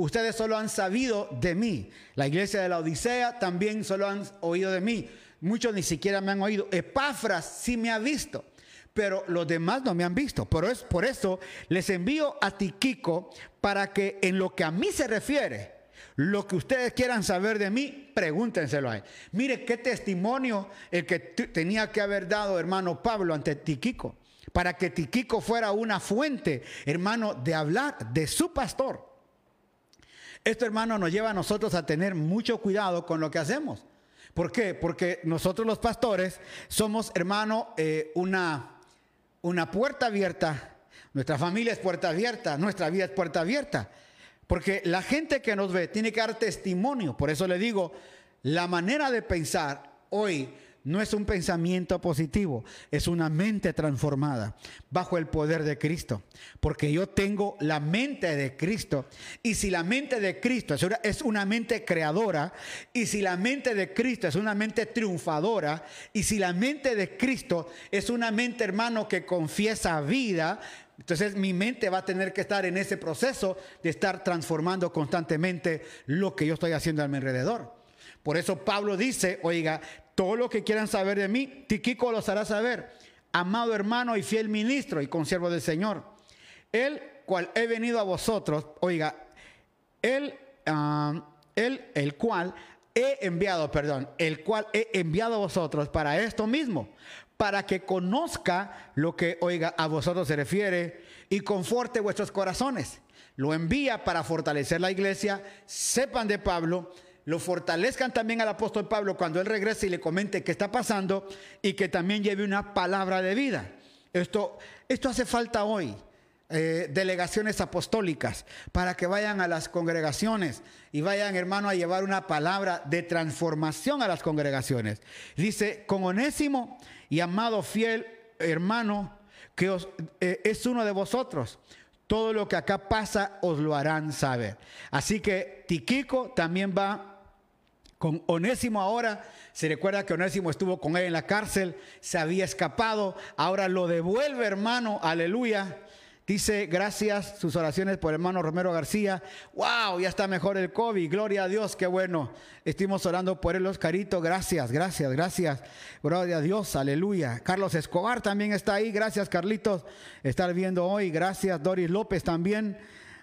Ustedes solo han sabido de mí. La iglesia de la Odisea también solo han oído de mí. Muchos ni siquiera me han oído. Epafras sí me ha visto, pero los demás no me han visto. Pero es por eso les envío a Tiquico para que en lo que a mí se refiere, lo que ustedes quieran saber de mí, pregúntenselo a él. Mire qué testimonio el que tenía que haber dado hermano Pablo ante Tiquico, para que Tiquico fuera una fuente, hermano, de hablar de su pastor. Esto, hermano, nos lleva a nosotros a tener mucho cuidado con lo que hacemos. ¿Por qué? Porque nosotros los pastores somos, hermano, eh, una, una puerta abierta. Nuestra familia es puerta abierta, nuestra vida es puerta abierta. Porque la gente que nos ve tiene que dar testimonio. Por eso le digo, la manera de pensar hoy no es un pensamiento positivo, es una mente transformada bajo el poder de Cristo. Porque yo tengo la mente de Cristo. Y si la mente de Cristo es una mente creadora, y si la mente de Cristo es una mente triunfadora, y si la mente de Cristo es una mente, hermano, que confiesa vida, entonces mi mente va a tener que estar en ese proceso de estar transformando constantemente lo que yo estoy haciendo a mi alrededor. Por eso Pablo dice, oiga, todo lo que quieran saber de mí, Tiquico los hará saber. Amado hermano y fiel ministro y consiervo del Señor. El cual he venido a vosotros, oiga, él, ah, él, el cual he enviado, perdón, el cual he enviado a vosotros para esto mismo, para que conozca lo que, oiga, a vosotros se refiere y conforte vuestros corazones. Lo envía para fortalecer la iglesia, sepan de Pablo lo fortalezcan también al apóstol Pablo cuando él regrese y le comente qué está pasando y que también lleve una palabra de vida. Esto, esto hace falta hoy. Eh, delegaciones apostólicas para que vayan a las congregaciones y vayan, hermano, a llevar una palabra de transformación a las congregaciones. Dice, con onésimo y amado fiel hermano, que eh, es uno de vosotros. Todo lo que acá pasa os lo harán saber. Así que Tiquico también va con Onésimo ahora, se recuerda que Onésimo estuvo con él en la cárcel, se había escapado, ahora lo devuelve hermano, aleluya. Dice, gracias sus oraciones por hermano Romero García. Wow, ya está mejor el COVID. Gloria a Dios, qué bueno. Estuvimos orando por él, Oscarito. Gracias, gracias, gracias. Gloria a Dios, aleluya. Carlos Escobar también está ahí. Gracias, Carlitos. Estar viendo hoy. Gracias, Doris López también.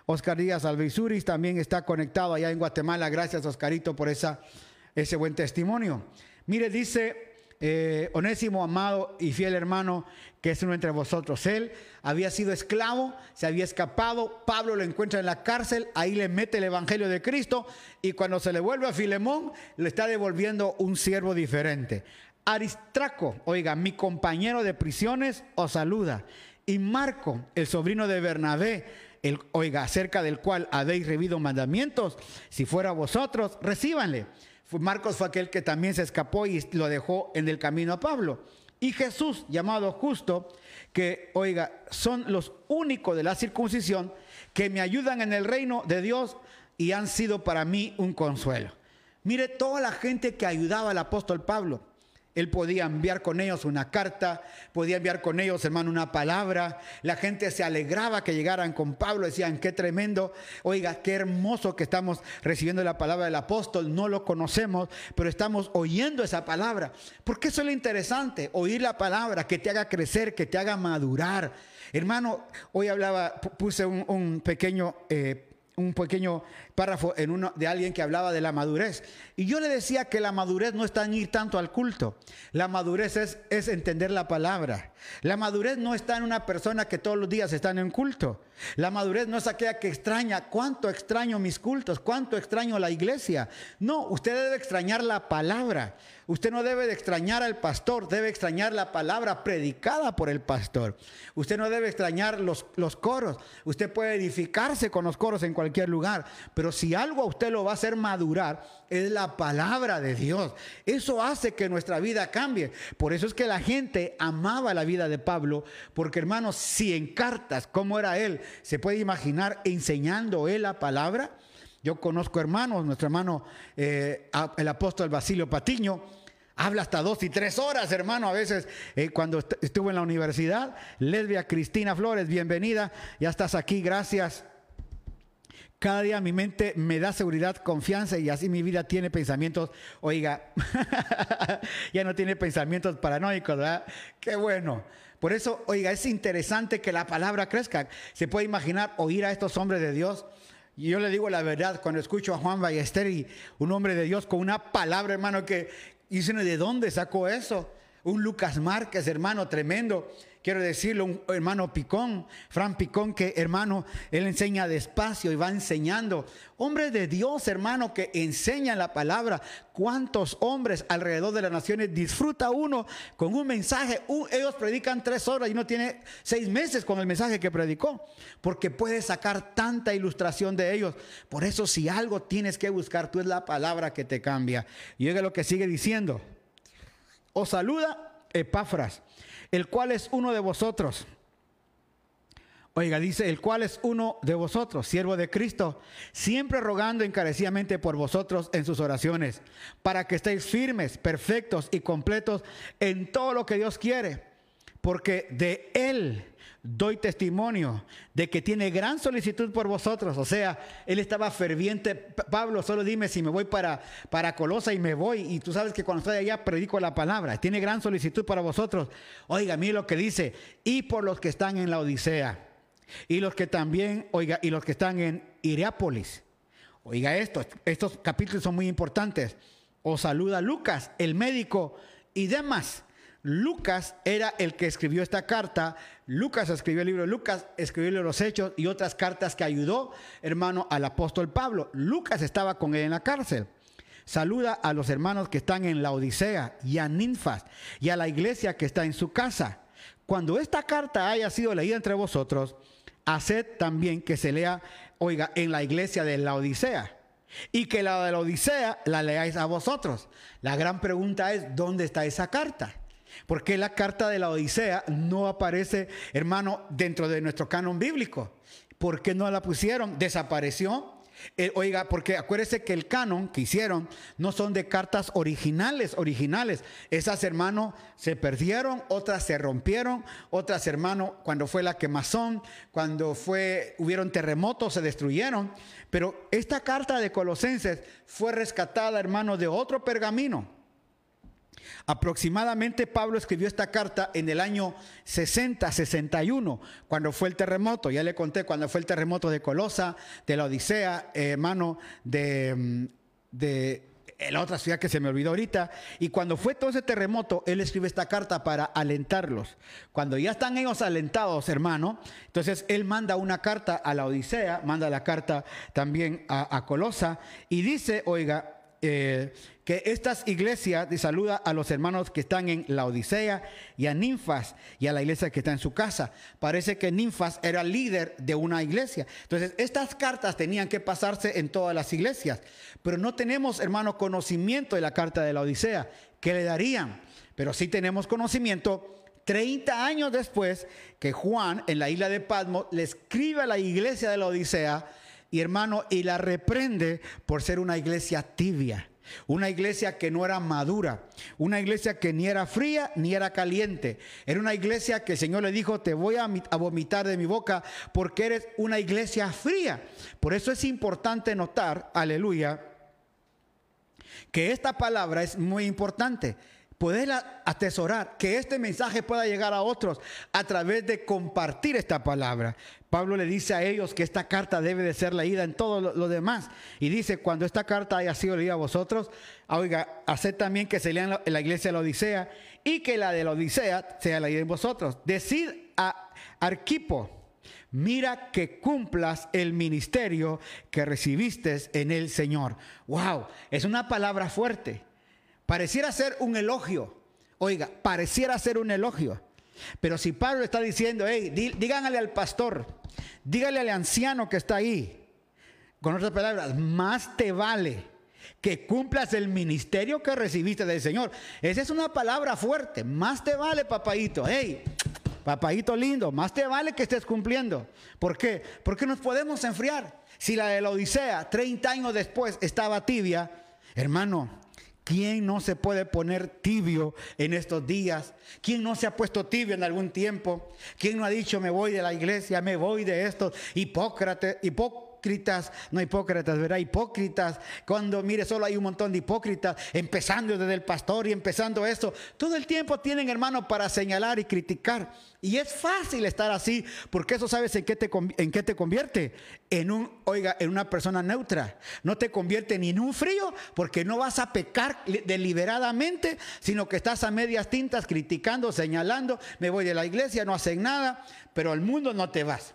Oscar Díaz Alvisuris también está conectado allá en Guatemala. Gracias, Oscarito, por esa ese buen testimonio. Mire, dice eh, Onésimo, amado y fiel hermano, que es uno entre vosotros. Él había sido esclavo, se había escapado, Pablo lo encuentra en la cárcel, ahí le mete el Evangelio de Cristo y cuando se le vuelve a Filemón, le está devolviendo un siervo diferente. Aristraco, oiga, mi compañero de prisiones, os saluda. Y Marco, el sobrino de Bernabé, el, oiga, acerca del cual habéis revido mandamientos, si fuera vosotros, recíbanle Marcos fue aquel que también se escapó y lo dejó en el camino a Pablo. Y Jesús, llamado justo, que, oiga, son los únicos de la circuncisión que me ayudan en el reino de Dios y han sido para mí un consuelo. Mire toda la gente que ayudaba al apóstol Pablo. Él podía enviar con ellos una carta, podía enviar con ellos, hermano, una palabra. La gente se alegraba que llegaran con Pablo, decían, qué tremendo, oiga, qué hermoso que estamos recibiendo la palabra del apóstol. No lo conocemos, pero estamos oyendo esa palabra. Porque eso es lo interesante, oír la palabra, que te haga crecer, que te haga madurar. Hermano, hoy hablaba, puse un, pequeño... Eh, un pequeño párrafo en uno de alguien que hablaba de la madurez. Y yo le decía que la madurez no está en ir tanto al culto. La madurez es, entender la palabra. La madurez no está en una persona que todos los días están en culto. La madurez no es aquella que extraña, cuánto extraño mis cultos, cuánto extraño la iglesia. No, usted debe extrañar la palabra. Usted no debe de extrañar al pastor, debe extrañar la palabra predicada por el pastor. Usted no debe extrañar los, los coros. Usted puede edificarse con los coros en cualquier lugar, pero si algo a usted lo va a hacer madurar, es la palabra de Dios. Eso hace que nuestra vida cambie. Por eso es que la gente amaba la vida de Pablo, porque hermanos, si en cartas, ¿cómo era él? ¿Se puede imaginar enseñando él la palabra? Yo conozco hermanos, nuestro hermano, eh, el apóstol Basilio Patiño, habla hasta dos y tres horas, hermano, a veces eh, cuando estuvo en la universidad. Lesbia Cristina Flores, bienvenida, ya estás aquí, gracias. Cada día mi mente me da seguridad, confianza y así mi vida tiene pensamientos, oiga, ya no tiene pensamientos paranoicos, ¿verdad? Qué bueno. Por eso, oiga, es interesante que la palabra crezca. Se puede imaginar oír a estos hombres de Dios. Y yo le digo la verdad, cuando escucho a Juan Ballester y un hombre de Dios con una palabra, hermano, que dicen, ¿de dónde sacó eso? Un Lucas Márquez, hermano, tremendo quiero decirle, un hermano Picón, Fran Picón, que hermano, él enseña despacio y va enseñando. Hombres de Dios, hermano, que enseñan la palabra. ¿Cuántos hombres alrededor de las naciones disfruta uno con un mensaje? ellos predican tres horas y uno tiene seis meses con el mensaje que predicó, porque puede sacar tanta ilustración de ellos. Por eso, si algo tienes que buscar, tú es la palabra que te cambia. Y oiga lo que sigue diciendo. Os saluda Epáfras el cual es uno de vosotros. Oiga, dice, el cual es uno de vosotros, siervo de Cristo, siempre rogando encarecidamente por vosotros en sus oraciones, para que estéis firmes, perfectos y completos en todo lo que Dios quiere, porque de Él doy testimonio de que tiene gran solicitud por vosotros. O sea, él estaba ferviente. Pablo, solo dime si me voy para, para Colosa y me voy. Y tú sabes que cuando estoy allá predico la palabra. Tiene gran solicitud para vosotros. Oiga, mire lo que dice. Y por los que están en la Odisea. Y los que también, oiga, y los que están en Iriápolis. Oiga esto, estos capítulos son muy importantes. Os saluda Lucas, el médico, y demás Lucas era el que escribió esta carta. Lucas escribió el libro de Lucas, escribió los Hechos y otras cartas que ayudó, hermano, al apóstol Pablo. Lucas estaba con él en la cárcel. Saluda a los hermanos que están en la Odisea y a Ninfas y a la iglesia que está en su casa. Cuando esta carta haya sido leída entre vosotros, haced también que se lea, oiga, en la iglesia de la Odisea. Y que la de la Odisea la leáis a vosotros. La gran pregunta es, ¿dónde está esa carta? Porque la carta de la Odisea no aparece, hermano, dentro de nuestro canon bíblico? ¿Por qué no la pusieron? Desapareció. Eh, oiga, porque acuérdese que el canon que hicieron no son de cartas originales, originales. Esas, hermano, se perdieron, otras se rompieron, otras, hermano, cuando fue la quemazón, cuando fue, hubieron terremotos, se destruyeron. Pero esta carta de Colosenses fue rescatada, hermano, de otro pergamino Aproximadamente Pablo escribió esta carta en el año 60, 61, cuando fue el terremoto. Ya le conté cuando fue el terremoto de Colosa, de la Odisea, hermano, de, mm, de la otra ciudad que se me olvidó ahorita. Y cuando fue todo ese terremoto, él escribe esta carta para alentarlos. Cuando ya están ellos alentados, hermano, entonces él manda una carta a la Odisea, manda la carta también a Colosa y dice, oiga, eh, que estas iglesias de saluda a los hermanos que están en la Odisea y a Ninfas y a la iglesia que está en su casa. Parece que Ninfas era líder de una iglesia. Entonces, estas cartas tenían que pasarse en todas las iglesias, pero no tenemos, hermano, conocimiento de la carta de la Odisea. ¿Qué le darían? Pero sí tenemos conocimiento 30 años después que Juan en la isla de Patmos le escribe a la iglesia de la Odisea y hermano, y la reprende por ser una iglesia tibia. Una iglesia que no era madura, una iglesia que ni era fría ni era caliente. Era una iglesia que el Señor le dijo, te voy a, vomitar de mi boca porque eres una iglesia fría. Por eso es importante notar, aleluya, que esta palabra es muy importante poder atesorar, que este mensaje pueda llegar a otros a través de compartir esta palabra. Pablo le dice a ellos que esta carta debe de ser leída en todo lo, demás. Y dice, cuando esta carta haya sido leída a vosotros, oiga, haced también que se lea en la, iglesia de la Odisea y que la de la Odisea sea leída en vosotros. Decid a Arquipo, mira que cumplas el ministerio que recibiste en el Señor. Wow, es una palabra fuerte. Pareciera ser un elogio. Oiga, pareciera ser un elogio. Pero si Pablo está diciendo, hey, díganle al pastor, dígale al anciano que está ahí, con otras palabras, más te vale que cumplas el ministerio que recibiste del Señor. Esa es una palabra fuerte, más te vale, papadito, hey, papadito lindo, más te vale que estés cumpliendo. ¿Por qué? Porque nos podemos enfriar. Si la de la Odisea, 30 años después, estaba tibia, hermano, ¿Quién no se puede poner tibio en estos días? ¿Quién no se ha puesto tibio en algún tiempo? ¿Quién no ha dicho me voy de la iglesia, me voy de esto? Hipócrates, hipócritas, no hipócritas, ¿verdad? Hipócritas. Cuando, mire, solo hay un montón de hipócritas, empezando desde el pastor y empezando esto. Todo el tiempo tienen, hermano, para señalar y criticar. Y es fácil estar así, porque eso sabes en qué te, en qué te convierte. En un, oiga, en una persona neutra. No te convierte ni en un frío, porque no vas a pecar deliberadamente, sino que estás a medias tintas criticando, señalando, me voy de la iglesia, no hacen nada, pero al mundo no te vas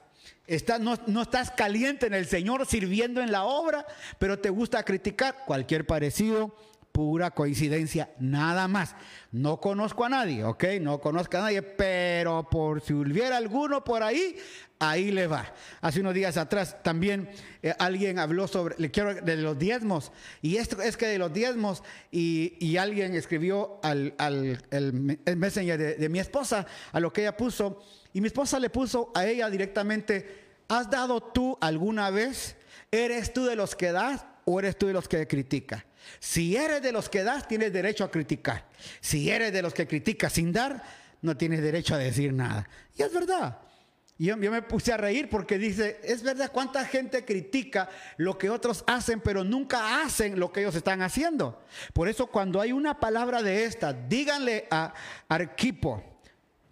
no, estás caliente en el Señor sirviendo en la obra, pero te gusta criticar cualquier parecido, pura coincidencia, nada más. No conozco a nadie, ¿ok? No conozco a nadie, pero por si hubiera alguno por ahí, ahí le va. Hace unos días atrás también eh, alguien habló sobre, le quiero, de los diezmos, y esto es que de los diezmos, y, alguien escribió al, el, messenger de, de mi esposa, a lo que ella puso, y mi esposa le puso a ella directamente, ¿has dado tú alguna vez? ¿Eres tú de los que das o eres tú de los que critica? Si eres de los que das, tienes derecho a criticar. Si eres de los que critica sin dar, no tienes derecho a decir nada. Y es verdad. Y yo, me puse a reír porque dice, es verdad, ¿cuánta gente critica lo que otros hacen, pero nunca hacen lo que ellos están haciendo? Por eso cuando hay una palabra de esta, díganle a Arquipo,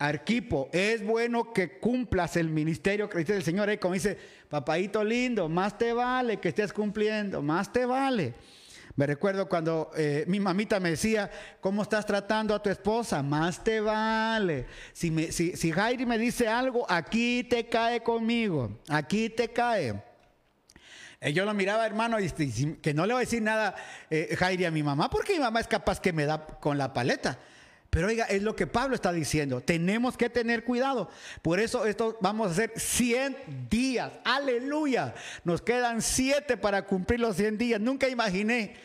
Arquipo, es bueno que cumplas el ministerio que el Señor. como dice, papadito lindo, más te vale que estés cumpliendo, más te vale. Me recuerdo cuando eh, mi mamita me decía, ¿cómo estás tratando a tu esposa? Más te vale. Si, me, si, Jairi me dice algo, aquí te cae conmigo, aquí te cae. Eh, yo lo miraba, hermano, y, que no le voy a decir nada, eh, Jairi, a mi mamá, porque mi mamá es capaz que me da con la paleta. Pero oiga, es lo que Pablo está diciendo. Tenemos que tener cuidado. Por eso esto vamos a hacer 100 días. Aleluya. Nos quedan 7 para cumplir los 100 días. Nunca imaginé,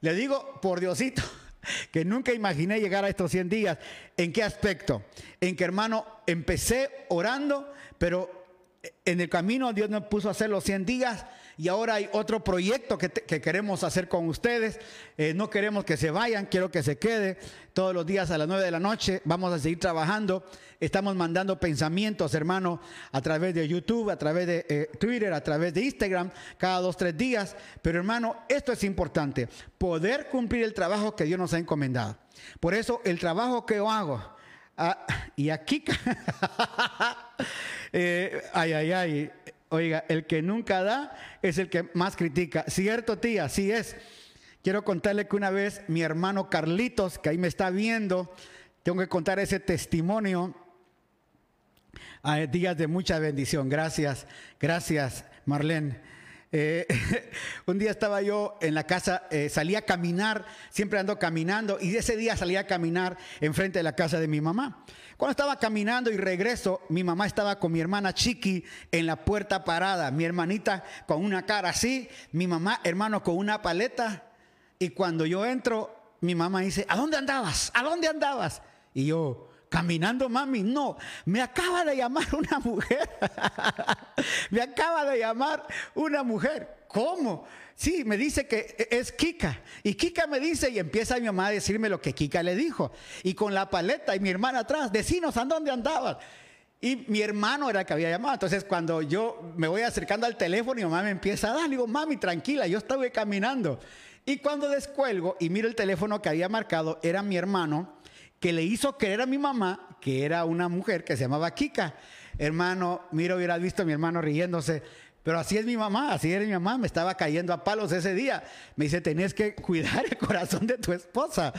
le digo por Diosito, que nunca imaginé llegar a estos 100 días. ¿En qué aspecto? En que hermano, empecé orando, pero en el camino Dios me puso a hacer los 100 días y ahora hay otro proyecto que, queremos hacer con ustedes. Eh, no queremos que se vayan, quiero que se quede todos los días a las 9 de la noche. Vamos a seguir trabajando. Estamos mandando pensamientos, hermano, a través de YouTube, a través de eh, Twitter, a través de Instagram, cada dos, tres días. Pero hermano, esto es importante, poder cumplir el trabajo que Dios nos ha encomendado. Por eso el trabajo que yo hago, ah, y aquí, eh, ay, ay, ay, Oiga, el que nunca da es el que más critica. ¿Cierto, tía? Sí es. Quiero contarle que una vez mi hermano Carlitos, que ahí me está viendo, tengo que contar ese testimonio. días de mucha bendición. Gracias, gracias, Marlene. Eh, un día estaba yo en la casa, eh, salí a caminar, siempre ando caminando, y ese día salí a caminar enfrente de la casa de mi mamá. Cuando estaba caminando y regreso, mi mamá estaba con mi hermana Chiqui en la puerta parada, mi hermanita con una cara así, mi mamá, hermano, con una paleta. Y cuando yo entro, mi mamá dice, ¿a dónde andabas? ¿A dónde andabas? Y yo, caminando, mami, no, me acaba de llamar una mujer. me acaba de llamar una mujer. ¿Cómo? Sí, me dice que es Kika. Y Kika me dice, y empieza mi mamá a decirme lo que Kika le dijo. Y con la paleta y mi hermana atrás, decinos a dónde andabas. Y mi hermano era el que había llamado. Entonces, cuando yo me voy acercando al teléfono, y mamá me empieza a dar, digo, mami, tranquila, yo estaba caminando. Y cuando descuelgo y miro el teléfono que había marcado, era mi hermano que le hizo creer a mi mamá que era una mujer que se llamaba Kika. Hermano, miro, hubiera visto a mi hermano riéndose. Pero así es mi mamá, así era mi mamá, me estaba cayendo a palos ese día. Me dice, tenés que cuidar el corazón de tu esposa.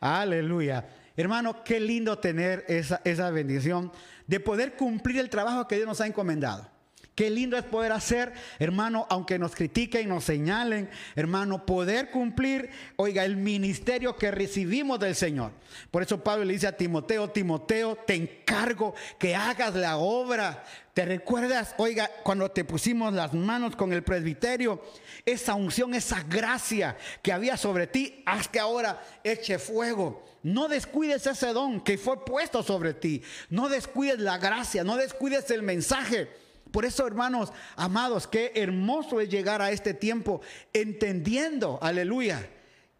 Aleluya. Hermano, qué lindo tener esa, esa bendición de poder cumplir el trabajo que Dios nos ha encomendado. Qué lindo es poder hacer, hermano, aunque nos critiquen y nos señalen, hermano, poder cumplir, oiga, el ministerio que recibimos del Señor. Por eso Pablo le dice a Timoteo, Timoteo, te encargo que hagas la obra. ¿Te recuerdas, oiga, cuando te pusimos las manos con el presbiterio? Esa unción, esa gracia que había sobre ti, haz que ahora eche fuego. No descuides ese don que fue puesto sobre ti. No descuides la gracia, no descuides el mensaje. Por eso, hermanos, amados, qué hermoso es llegar a este tiempo entendiendo, aleluya,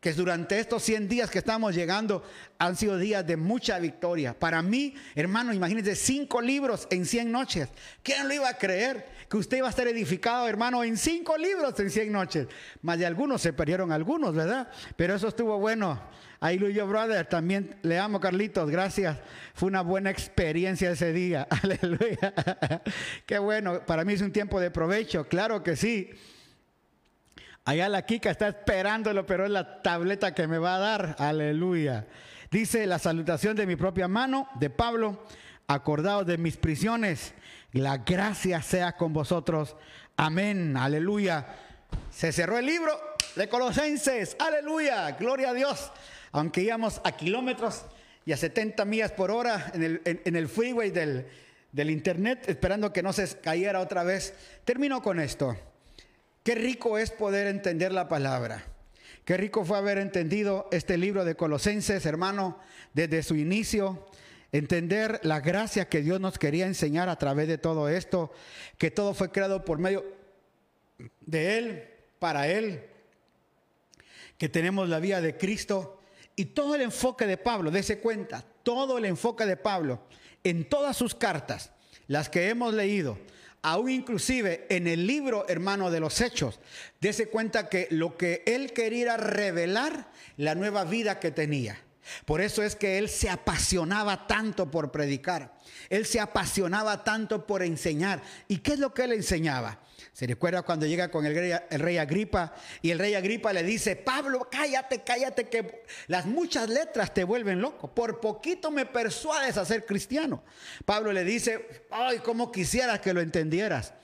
que durante estos 100 días que estamos llegando han sido días de mucha victoria. Para mí, hermano, imagínense cinco libros en 100 noches. ¿Quién lo iba a creer? Que usted iba a estar edificado, hermano, en cinco libros en 100 noches. Más de algunos se perdieron algunos, ¿verdad? Pero eso estuvo bueno. Ahí Luyo Brother, también le amo, Carlitos, gracias. Fue una buena experiencia ese día. Aleluya. Qué bueno, para mí es un tiempo de provecho, claro que sí. Allá la Kika está esperándolo, pero es la tableta que me va a dar. Aleluya. Dice la salutación de mi propia mano, de Pablo, acordados de mis prisiones. La gracia sea con vosotros. Amén. Aleluya. Se cerró el libro de Colosenses. Aleluya. Gloria a Dios. Aunque íbamos a kilómetros y a 70 millas por hora en el, en, el freeway del, del internet, esperando que no se cayera otra vez. Termino con esto. Qué rico es poder entender la palabra. Qué rico fue haber entendido este libro de Colosenses, hermano, desde su inicio. Entender la gracia que Dios nos quería enseñar a través de todo esto, que todo fue creado por medio de Él, para Él, que tenemos la vida de Cristo y todo el enfoque de Pablo, dése cuenta, todo el enfoque de Pablo en todas sus cartas, las que hemos leído, aún inclusive en el libro, hermano, de los hechos, dése cuenta que lo que él quería era revelar la nueva vida que tenía. Por eso es que él se apasionaba tanto por predicar. Él se apasionaba tanto por enseñar. ¿Y qué es lo que él enseñaba? Se recuerda cuando llega con el rey, Agripa y el rey Agripa le dice, Pablo, cállate, cállate, que las muchas letras te vuelven loco. Por poquito me persuades a ser cristiano. Pablo le dice, ay, cómo quisieras que lo entendieras.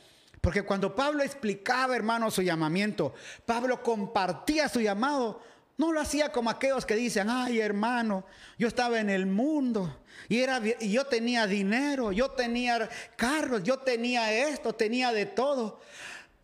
Porque cuando Pablo explicaba, hermano, su llamamiento, Pablo compartía su llamado, no lo hacía como aquellos que dicen, ay hermano, yo estaba en el mundo y, era, yo tenía dinero, yo tenía carros, yo tenía esto, tenía de todo.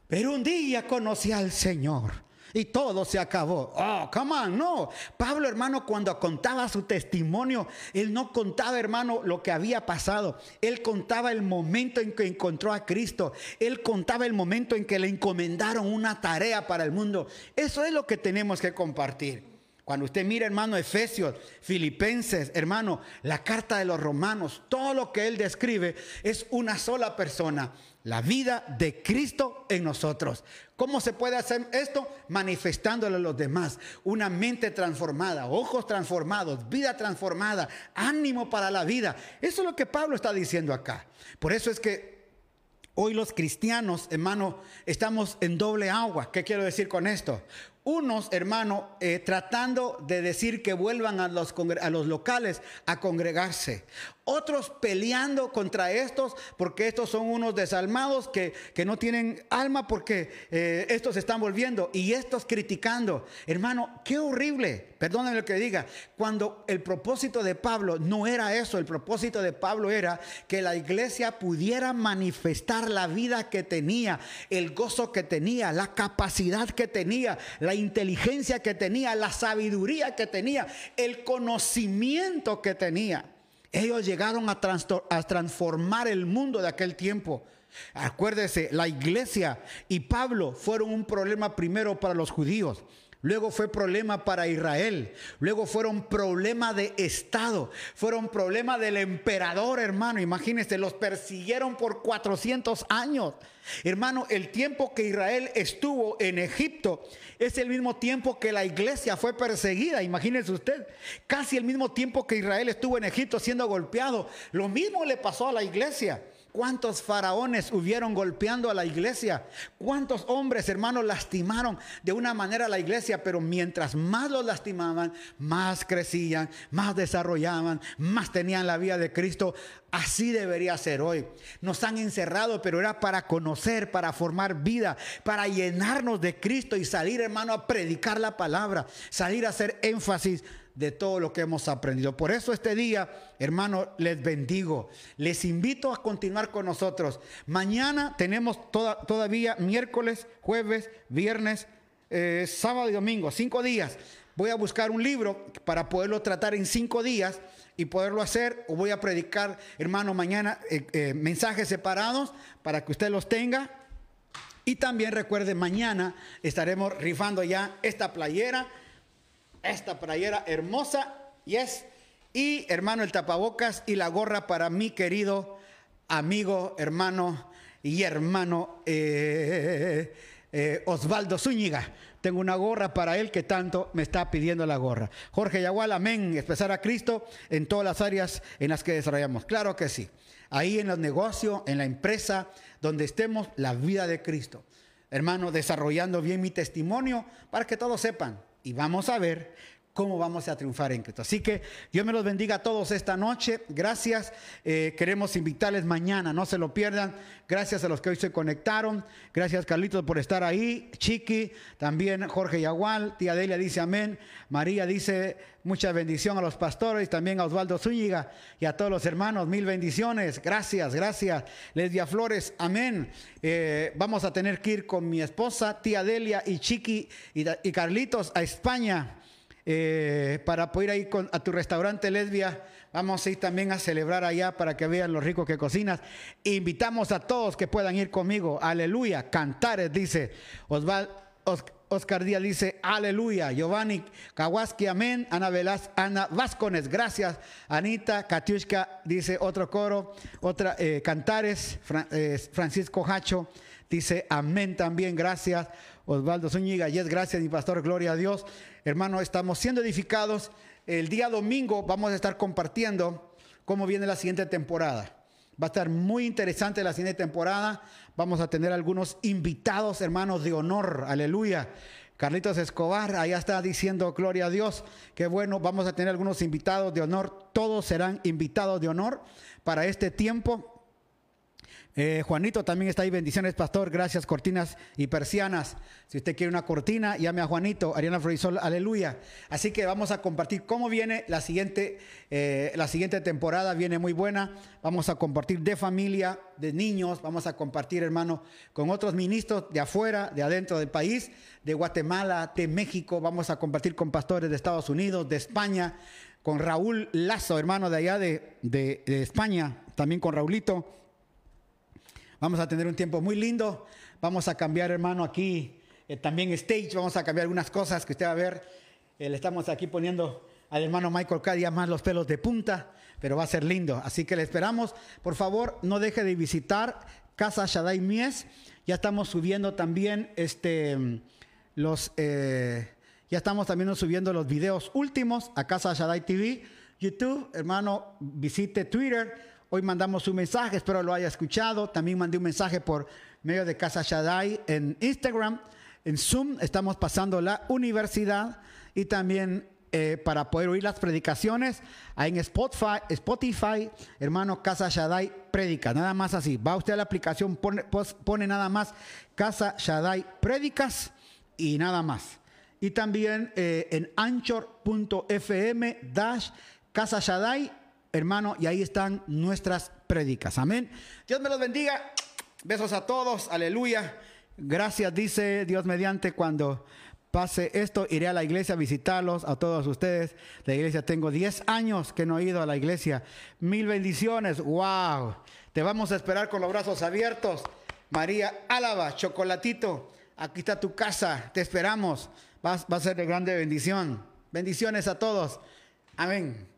Pero un día conocí al Señor y todo se acabó. Oh, come on, no. Pablo, hermano, cuando contaba su testimonio, él no contaba, hermano, lo que había pasado. Él contaba el momento en que encontró a Cristo. Él contaba el momento en que le encomendaron una tarea para el mundo. Eso es lo que tenemos que compartir. Cuando usted mira, hermano, Efesios, Filipenses, hermano, la carta de los romanos, todo lo que él describe es una sola persona, la vida de Cristo en nosotros. ¿Cómo se puede hacer esto? Manifestándolo a los demás. Una mente transformada, ojos transformados, vida transformada, ánimo para la vida. Eso es lo que Pablo está diciendo acá. Por eso es que hoy los cristianos, hermano, estamos en doble agua. ¿Qué quiero decir con esto? Unos, hermano, eh, tratando de decir que vuelvan a los, a los locales a congregarse. Otros peleando contra estos porque estos son unos desalmados que, no tienen alma porque eh, estos están volviendo y estos criticando. Hermano, qué horrible, perdónenme lo que diga, cuando el propósito de Pablo no era eso, el propósito de Pablo era que la iglesia pudiera manifestar la vida que tenía, el gozo que tenía, la capacidad que tenía, la inteligencia que tenía, la sabiduría que tenía, el conocimiento que tenía. Ellos llegaron a, transformar el mundo de aquel tiempo. Acuérdese, la iglesia y Pablo fueron un problema primero para los judíos. Luego fue problema para Israel. Luego fueron problema de Estado. Fueron problema del emperador, hermano. Imagínense, los persiguieron por 400 años. Hermano, el tiempo que Israel estuvo en Egipto es el mismo tiempo que la iglesia fue perseguida. Imagínense usted. Casi el mismo tiempo que Israel estuvo en Egipto siendo golpeado. Lo mismo le pasó a la iglesia. ¿Cuántos faraones hubieron golpeando a la iglesia? ¿Cuántos hombres, hermanos, lastimaron de una manera a la iglesia? Pero mientras más los lastimaban, más crecían, más desarrollaban, más tenían la vida de Cristo. Así debería ser hoy. Nos han encerrado, pero era para conocer, para formar vida, para llenarnos de Cristo y salir, hermano, a predicar la palabra, salir a hacer énfasis de todo lo que hemos aprendido. Por eso este día, hermano, les bendigo. Les invito a continuar con nosotros. Mañana tenemos todavía miércoles, jueves, viernes, eh, sábado y domingo, cinco días. Voy a buscar un libro para poderlo tratar en cinco días y poderlo hacer. O voy a predicar, hermano, mañana eh, eh, mensajes separados para que usted los tenga. Y también recuerde, mañana estaremos rifando ya esta playera esta playera hermosa, yes. Y hermano, el tapabocas y la gorra para mi querido amigo, hermano y hermano eh, eh, Osvaldo Zúñiga. Tengo una gorra para él que tanto me está pidiendo la gorra. Jorge Yagual, amén. Expresar a Cristo en todas las áreas en las que desarrollamos. Claro que sí. Ahí en los negocios, en la empresa, donde estemos, la vida de Cristo. Hermano, desarrollando bien mi testimonio para que todos sepan. Y vamos a ver cómo vamos a triunfar en Cristo. Así que Dios me los bendiga a todos esta noche. Gracias. Eh, queremos invitarles mañana, no se lo pierdan. Gracias a los que hoy se conectaron. Gracias Carlitos por estar ahí. Chiqui, también Jorge Yagual. Tía Delia dice amén. María dice mucha bendición a los pastores, también a Osvaldo Zúñiga y a todos los hermanos. Mil bendiciones. Gracias, gracias. Lesbia Flores, amén. Eh, vamos a tener que ir con mi esposa, tía Delia y Chiqui y Carlitos a España eh, para poder ir a tu restaurante lesbia. Vamos a ir también a celebrar allá para que vean lo rico que cocinas. Invitamos a todos que puedan ir conmigo. Aleluya. Cantares, dice Oscar Díaz dice, aleluya. Giovanni Kawaski, amén. Ana Velaz, Ana Vascones, gracias. Anita Katiushka dice otro coro, otra eh, Cantares. Eh, Francisco Hacho dice, amén también, gracias. Osvaldo Zúñiga, yes, gracias, mi pastor, gloria a Dios. Hermano, estamos siendo edificados. El día domingo vamos a estar compartiendo cómo viene la siguiente temporada. Va a estar muy interesante la siguiente temporada. Vamos a tener algunos invitados, hermanos de honor. Aleluya. Carlitos Escobar, allá está diciendo gloria a Dios. Qué bueno, vamos a tener algunos invitados de honor. Todos serán invitados de honor para este tiempo. Eh, Juanito también está ahí. Bendiciones, pastor. Gracias, cortinas y persianas. Si usted quiere una cortina, llame a Juanito. Ariana Florisol, aleluya. Así que vamos a compartir cómo viene la siguiente, eh, la siguiente temporada. Viene muy buena. Vamos a compartir de familia, de niños. Vamos a compartir, hermano, con otros ministros de afuera, de adentro del país, de Guatemala, de México. Vamos a compartir con pastores de Estados Unidos, de España, con Raúl Lazo, hermano de allá de, de España. También con Raulito Vamos a tener un tiempo muy lindo. Vamos a cambiar, hermano, aquí eh, también stage. Vamos a cambiar algunas cosas que usted va a ver. Eh, le estamos aquí poniendo al hermano Michael cada día más los pelos de punta, pero va a ser lindo. Así que le esperamos. Por favor, no deje de visitar Casa Shaddai Mies. Ya estamos subiendo también este, los... Eh, ya estamos también subiendo los videos últimos a Casa Shaddai TV, YouTube. Hermano, visite Twitter Hoy mandamos un mensaje, espero lo haya escuchado. También mandé un mensaje por medio de Casa Shaddai en Instagram. En Zoom estamos pasando la universidad y también eh, para poder oír las predicaciones, en Spotify, Spotify, hermano Casa Shaddai Predica, nada más así. Va usted a la aplicación, pone, pone nada más Casa Shaddai Prédicas y nada más. Y también eh, en anchor.fm dash Casa Shaddai hermano, y ahí están nuestras prédicas. Amén. Dios me los bendiga. Besos a todos. Aleluya. Gracias, dice Dios mediante cuando pase esto, iré a la iglesia a visitarlos, a todos ustedes. La iglesia, tengo 10 años que no he ido a la iglesia. Mil bendiciones. Wow. Te vamos a esperar con los brazos abiertos. María Álava, chocolatito. Aquí está tu casa. Te esperamos. Va, va a ser de grande bendición. Bendiciones a todos. Amén.